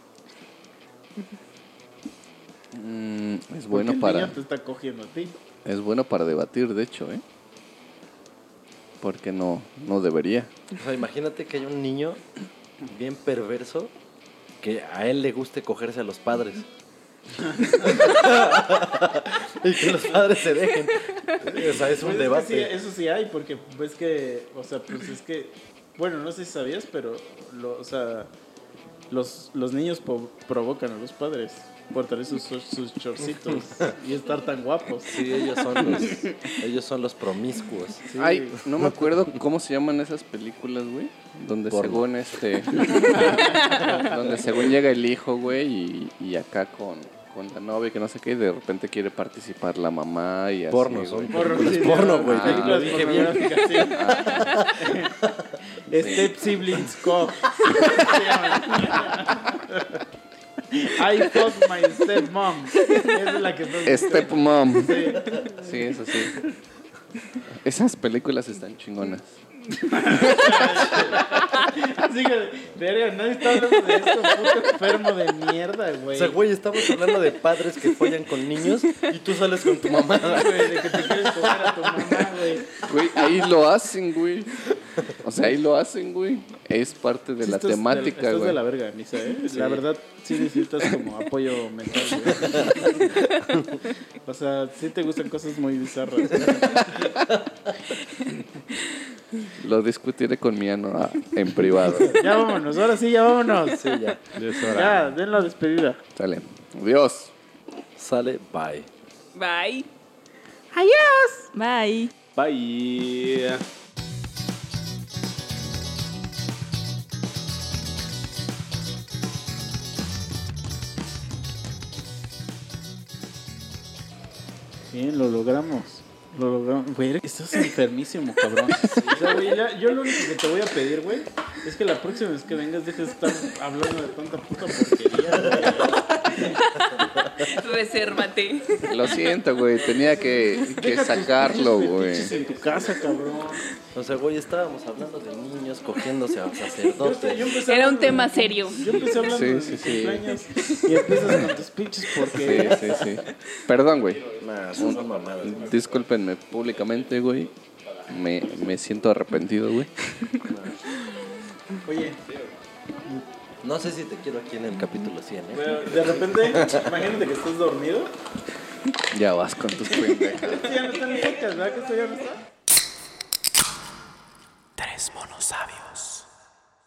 Mm, es bueno el para niño te está cogiendo a ti. es bueno para debatir, de hecho, ¿eh? Porque no no debería. O sea, imagínate que hay un niño bien perverso que a él le guste cogerse a los padres. y que los padres se dejen. O sea, es un Pues que debate. sí, eso sí hay, porque ves que, o sea, pues es que, bueno, no sé si sabías, pero, lo- o sea, los, los niños provocan a los padres por traer sus, sus chorcitos y estar tan guapos. Sí, ellos son los, ellos son los promiscuos. Sí. Ay, no me acuerdo cómo se llaman esas películas, güey. Donde Porno. según este. donde según llega el hijo, güey, y, y acá con, con la novia que no sé qué, y de repente quiere participar la mamá y así. Porno, güey. son Porno, porno, güey. ah, Lo dije bien. bien. Step Siblings Cop. I fuck my stepmom. Esa es la que estás Stepmom. Sí. Sí, eso sí. Esas películas están chingonas. Así que, verga, nadie está hablando de esto, puto enfermo de mierda, O güey. sea, güey, estamos hablando de padres que follan con niños y tú sales con tu mamá. Güey, de que te quieres coger a tu mamá, güey. Güey, ahí lo hacen, güey. O sea, ahí lo hacen, güey. Es parte de Sí, la estás temática, estás de güey. la verga, Misa, ¿eh? La verdad, sí necesitas como apoyo mental, güey. O sea, sí te gustan cosas muy bizarras. Lo discutiré con mi ano ah, en privado. Ya vámonos, ahora sí, ya vámonos. Sí, ya. Ya, den la despedida. Sale. Adiós. Sale, bye. Bye. Bye. Bye. Bien, lo logramos. Lo logramos. Güey, estás enfermísimo, cabrón. O sea, güey, ya- yo lo único que te voy a pedir, güey, es que la próxima vez que vengas dejes de estar hablando de tanta puta porquería, güey. Resérvate. Lo siento, güey. Tenía que, que Deja tus sacarlo, güey. en tu casa, cabrón. O sea, güey, estábamos hablando de niños cogiéndose a sacerdotes. yo Era un de- tema serio. Yo empecé hablando Sí, de sí, sí. y empiezas con tus pinches Sí, porquerías. sí, sí. Perdón, güey. Nah, son mamadas. güey públicamente, güey. Me, me siento arrepentido, güey. Oye, no sé si te quiero aquí en el capítulo 100, ¿eh? De repente, imagínate que estás dormido. Ya vas con tus pendejas. ya no está en ¿verdad? Que. Tres monos sabios.